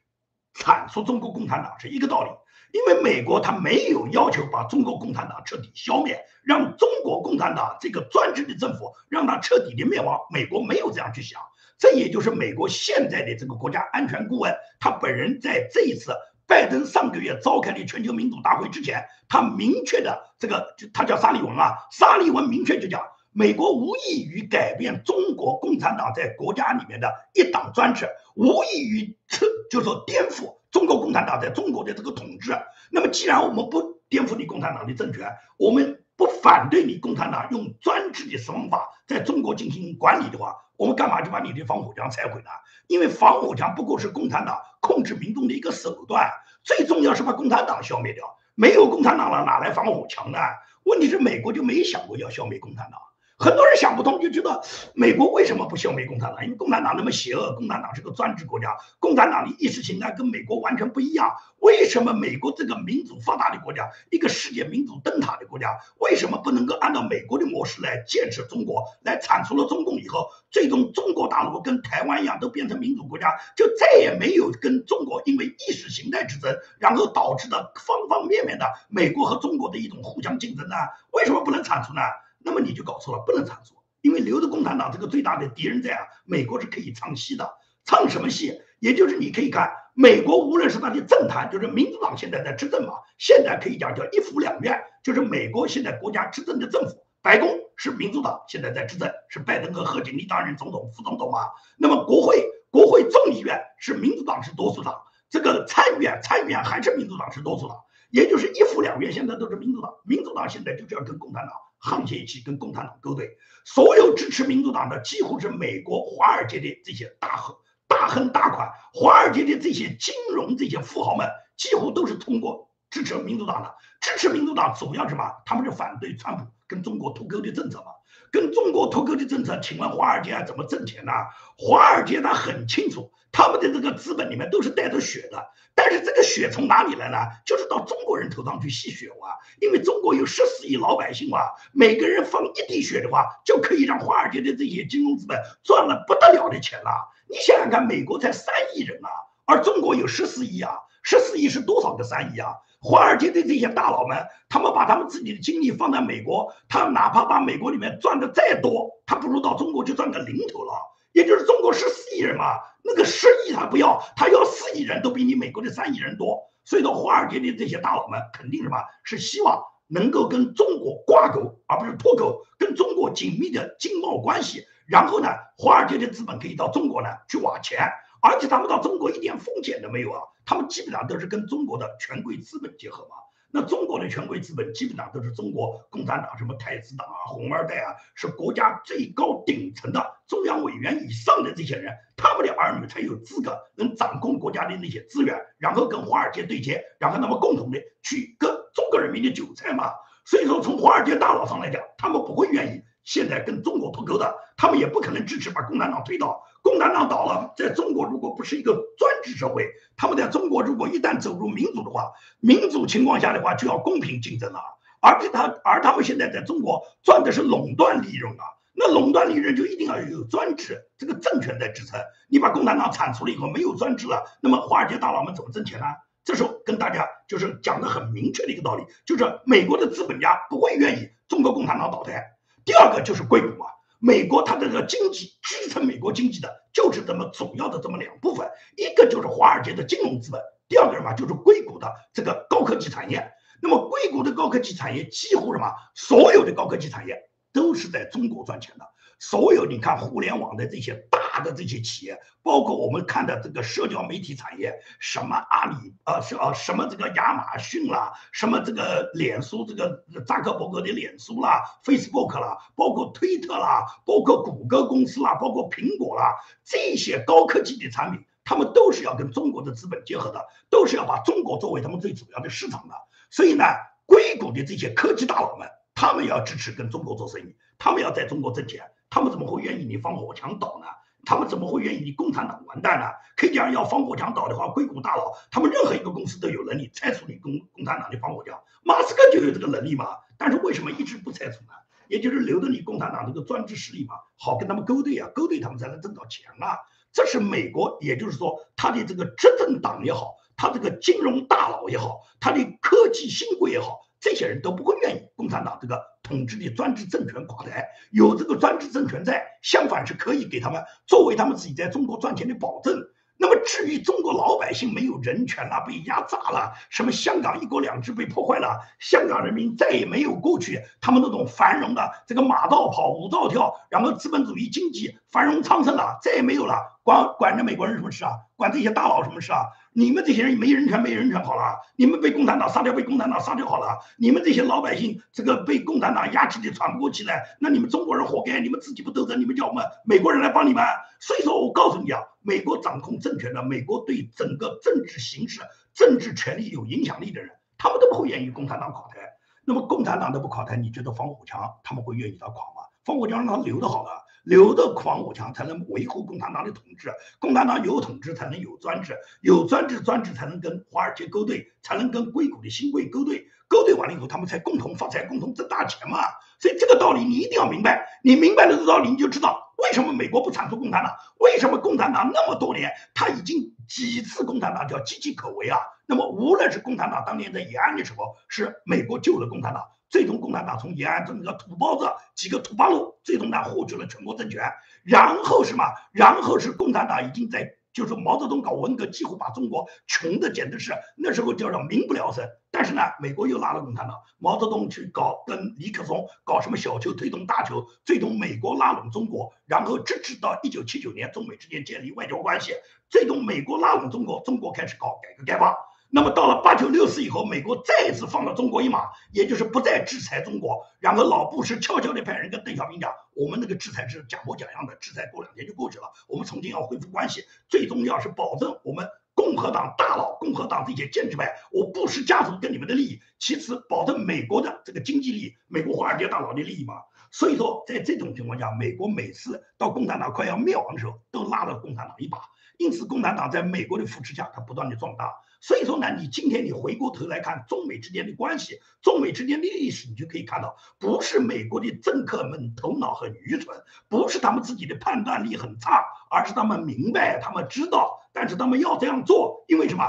铲除中国共产党是一个道理。因为美国他没有要求把中国共产党彻底消灭，让中国共产党这个专制的政府让它彻底的灭亡。美国没有这样去想。这也就是美国现在的这个国家安全顾问，他本人在这一次拜登上个月召开的全球民主大会之前，他明确的这个，他叫沙利文啊，沙利文明确就讲，美国无异于改变中国共产党在国家里面的一党专制，无异于彻，就是说颠覆中国共产党在中国的这个统治。那么，既然我们不颠覆你共产党的政权，我们。不反对你共产党用专制的方法在中国进行管理的话，我们干嘛就把你的防火墙拆毁呢？因为防火墙不过是共产党控制民众的一个手段，最重要是把共产党消灭掉。没有共产党了，哪来防火墙呢？问题是美国就没想过要消灭共产党。很多人想不通，就觉得美国为什么不消灭共产党？因为共产党那么邪恶，共产党是个专制国家，共产党的意识形态跟美国完全不一样。为什么美国这个民主发达的国家，一个世界民主灯塔的国家，为什么不能够按照美国的模式来建设中国，来铲除了中共以后，最终中国大陆跟台湾一样都变成民主国家，就再也没有跟中国因为意识形态之争，然后导致的方方面面的美国和中国的一种互相竞争呢？为什么不能铲除呢？那么你就搞错了，不能唱错，因为留着共产党这个最大的敌人在啊，美国是可以唱戏的，唱什么戏？也就是你可以看美国，无论是他的政坛，就是民主党现在在执政嘛，现在可以讲叫一府两院，就是美国现在国家执政的政府，白宫是民主党现在在执政，是拜登和贺锦丽担任总统、副总统嘛。那么国会、国会众议院是民主党是多数党，这个参议院、参议院还是民主党是多数党，也就是一府两院现在都是民主党，民主党现在就是要跟共产党。沆瀣一气，跟共产党勾兑，所有支持民主党的几乎是美国华尔街的这些大亨、大亨大款，华尔街的这些金融这些富豪们，几乎都是通过支持民主党的。支持民主党主要什么？他们是反对川普跟中国脱钩的政策嘛？跟中国脱钩的政策，请问华尔街怎么挣钱呢？华尔街他很清楚，他们的这个资本里面都是带着血的。但是这个血从哪里来呢？就是到中国人头上去吸血哇！因为中国有十四亿老百姓哇，每个人放一滴血的话，就可以让华尔街的这些金融资本赚了不得了的钱了。你想想看，美国才三亿人啊，而中国有十四亿啊，十四亿是多少个三亿啊？华尔街的这些大佬们，他们把他们自己的精力放在美国，他哪怕把美国里面赚的再多，他不如到中国去赚个零头了。也就是中国十四亿人嘛，那个十亿他不要，他要四亿人都比你美国的三亿人多。所以说，华尔街的这些大佬们肯定什么，是希望能够跟中国挂钩，而不是脱钩，跟中国紧密的经贸关系。然后呢，华尔街的资本可以到中国呢去挖钱，而且他们到中国一点风险都没有啊，他们基本上都是跟中国的权贵资本结合嘛。那中国的权贵资本基本上都是中国共产党什么太子党啊、红二代啊，是国家最高顶层的中央委员以上的这些人，他们的儿女才有资格能掌控国家的那些资源，然后跟华尔街对接，然后他们共同的去割中国人民的韭菜嘛。所以说，从华尔街大佬上来讲，他们不会愿意现在跟中国脱钩的，他们也不可能支持把共产党推倒。共产党倒了，在中国如果不是一个专制社会，他们在中国如果一旦走入民主的话，民主情况下的话就要公平竞争了。而且他，而他们现在在中国赚的是垄断利润啊，那垄断利润就一定要有专制这个政权在支撑。你把共产党铲除了以后，没有专制了，那么华尔街大佬们怎么挣钱呢？这时候跟大家就是讲的很明确的一个道理，就是美国的资本家不会愿意中国共产党倒台。第二个就是硅谷啊。美国它的这个经济支撑美国经济的，就是这么主要的这么两部分，一个就是华尔街的金融资本，第二个什么就是硅谷的这个高科技产业。那么硅谷的高科技产业几乎什么，所有的高科技产业都是在中国赚钱的。所有你看互联网的这些大的这些企业，包括我们看的这个社交媒体产业，什么阿里啊，是啊，什么这个亚马逊啦，什么这个脸书这个扎克伯格的脸书啦，Facebook 啦，包括推特啦，包括谷歌公司啦，包括苹果啦，这些高科技的产品，他们都是要跟中国的资本结合的，都是要把中国作为他们最主要的市场的。所以呢，硅谷的这些科技大佬们，他们要支持跟中国做生意，他们要在中国挣钱。他们怎么会愿意你防火墙倒呢？他们怎么会愿意你共产党完蛋呢？KDR 要防火墙倒的话，硅谷大佬他们任何一个公司都有能力拆除你共共产党的防火墙，马斯克就有这个能力嘛。但是为什么一直不拆除呢？也就是留着你共产党这个专制势力嘛，好跟他们勾兑啊，勾兑他们才能挣到钱啊。这是美国，也就是说他的这个执政党也好，他这个金融大佬也好，他的科技新贵也好，这些人都不会愿意共产党这个统治的专制政权垮台。有这个专制政权在，相反是可以给他们作为他们自己在中国赚钱的保证。那么至于中国老百姓没有人权了，被压榨了，什么香港一国两制被破坏了，香港人民再也没有过去他们那种繁荣的这个马道跑、舞道跳，然后资本主义经济繁荣昌盛了，再也没有了。管管着美国人什么事啊？管这些大佬什么事啊？你们这些人没人权，没人权好了。你们被共产党杀掉，被共产党杀掉好了。你们这些老百姓，这个被共产党压制的喘不过气来，那你们中国人活该。你们自己不斗争，你们叫我们美国人来帮你们。所以说我告诉你啊，美国掌控政权的，美国对整个政治形势、政治权力有影响力的人，他们都不会愿意共产党垮台。那么共产党都不垮台，你觉得防火墙他们会愿意他垮吗？防火墙让他留的好了。留的狂武强才能维护共产党的统治，共产党有统治才能有专制，有专制专制才能跟华尔街勾兑，才能跟硅谷的新贵勾兑，勾兑完了以后他们才共同发财，共同挣大钱嘛。所以这个道理你一定要明白，你明白了这道理，你就知道为什么美国不铲除共产党，为什么共产党那么多年他已经几次共产党叫岌岌可危啊。那么无论是共产党当年在延安的时候，是美国救了共产党。最终，共产党从延安这么个土包子几个土八路，最终呢获取了全国政权。然后什么？然后是共产党已经在，就是毛泽东搞文革，几乎把中国穷的简直是那时候叫做民不聊生。但是呢，美国又拉了共产党，毛泽东去搞跟尼克松搞什么小球推动大球，最终美国拉拢中国，然后直至到一九七九年中美之间建立外交关系，最终美国拉拢中国，中国开始搞改革开放。那么到了八九六四以后，美国再一次放了中国一马，也就是不再制裁中国。然后老布什悄悄地派人跟邓小平讲：“我们那个制裁是假模假样的，制裁过两天就过去了。我们重新要恢复关系，最重要是保证我们共和党大佬、共和党这些建制派，我布什家族跟你们的利益；其次，保证美国的这个经济利益，美国华尔街大佬的利益嘛。所以说，在这种情况下，美国每次到共产党快要灭亡的时候，都拉了共产党一把。因此，共产党在美国的扶持下，它不断的壮大。”所以说呢，你今天你回过头来看中美之间的关系，中美之间的历史，你就可以看到，不是美国的政客们头脑很愚蠢，不是他们自己的判断力很差，而是他们明白，他们知道。但是他们要这样做，因为什么？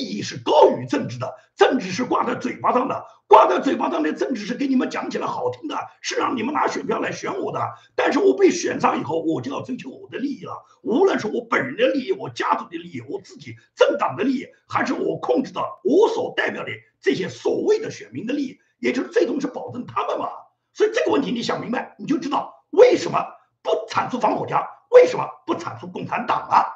利益是高于政治的，政治是挂在嘴巴上的，挂在嘴巴上的政治是给你们讲起来好听的，是让你们拿选票来选我的。但是我被选上以后，我就要追求我的利益了，无论是我本人的利益、我家族的利益、我自己政党的利益，还是我控制的我所代表的这些所谓的选民的利益，也就是最终是保证他们嘛。所以这个问题你想明白，你就知道为什么不铲除防火墙，为什么不铲除共产党了。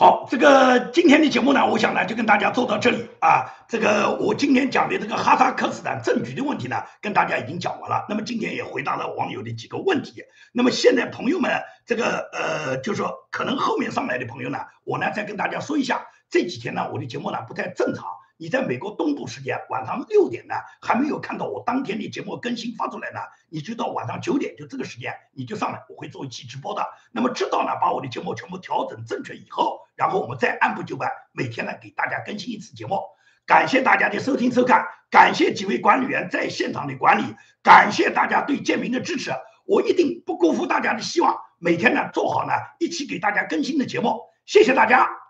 好，这个今天的节目呢，我想呢就跟大家做到这里啊。这个我今天讲的这个哈萨克斯坦政局的问题呢，跟大家已经讲完了。那么今天也回答了网友的几个问题。那么现在朋友们，这个呃，就说可能后面上来的朋友呢，我呢再跟大家说一下，这几天呢我的节目呢不太正常。你在美国东部时间晚上六点呢，还没有看到我当天的节目更新发出来呢，你就到晚上九点，就这个时间你就上来，我会做一期直播的。那么知道呢，把我的节目全部调整正确以后，然后我们再按部就班，每天呢给大家更新一次节目。感谢大家的收听收看，感谢几位管理员在现场的管理，感谢大家对建明的支持，我一定不辜负大家的希望，每天呢做好呢一期给大家更新的节目。谢谢大家。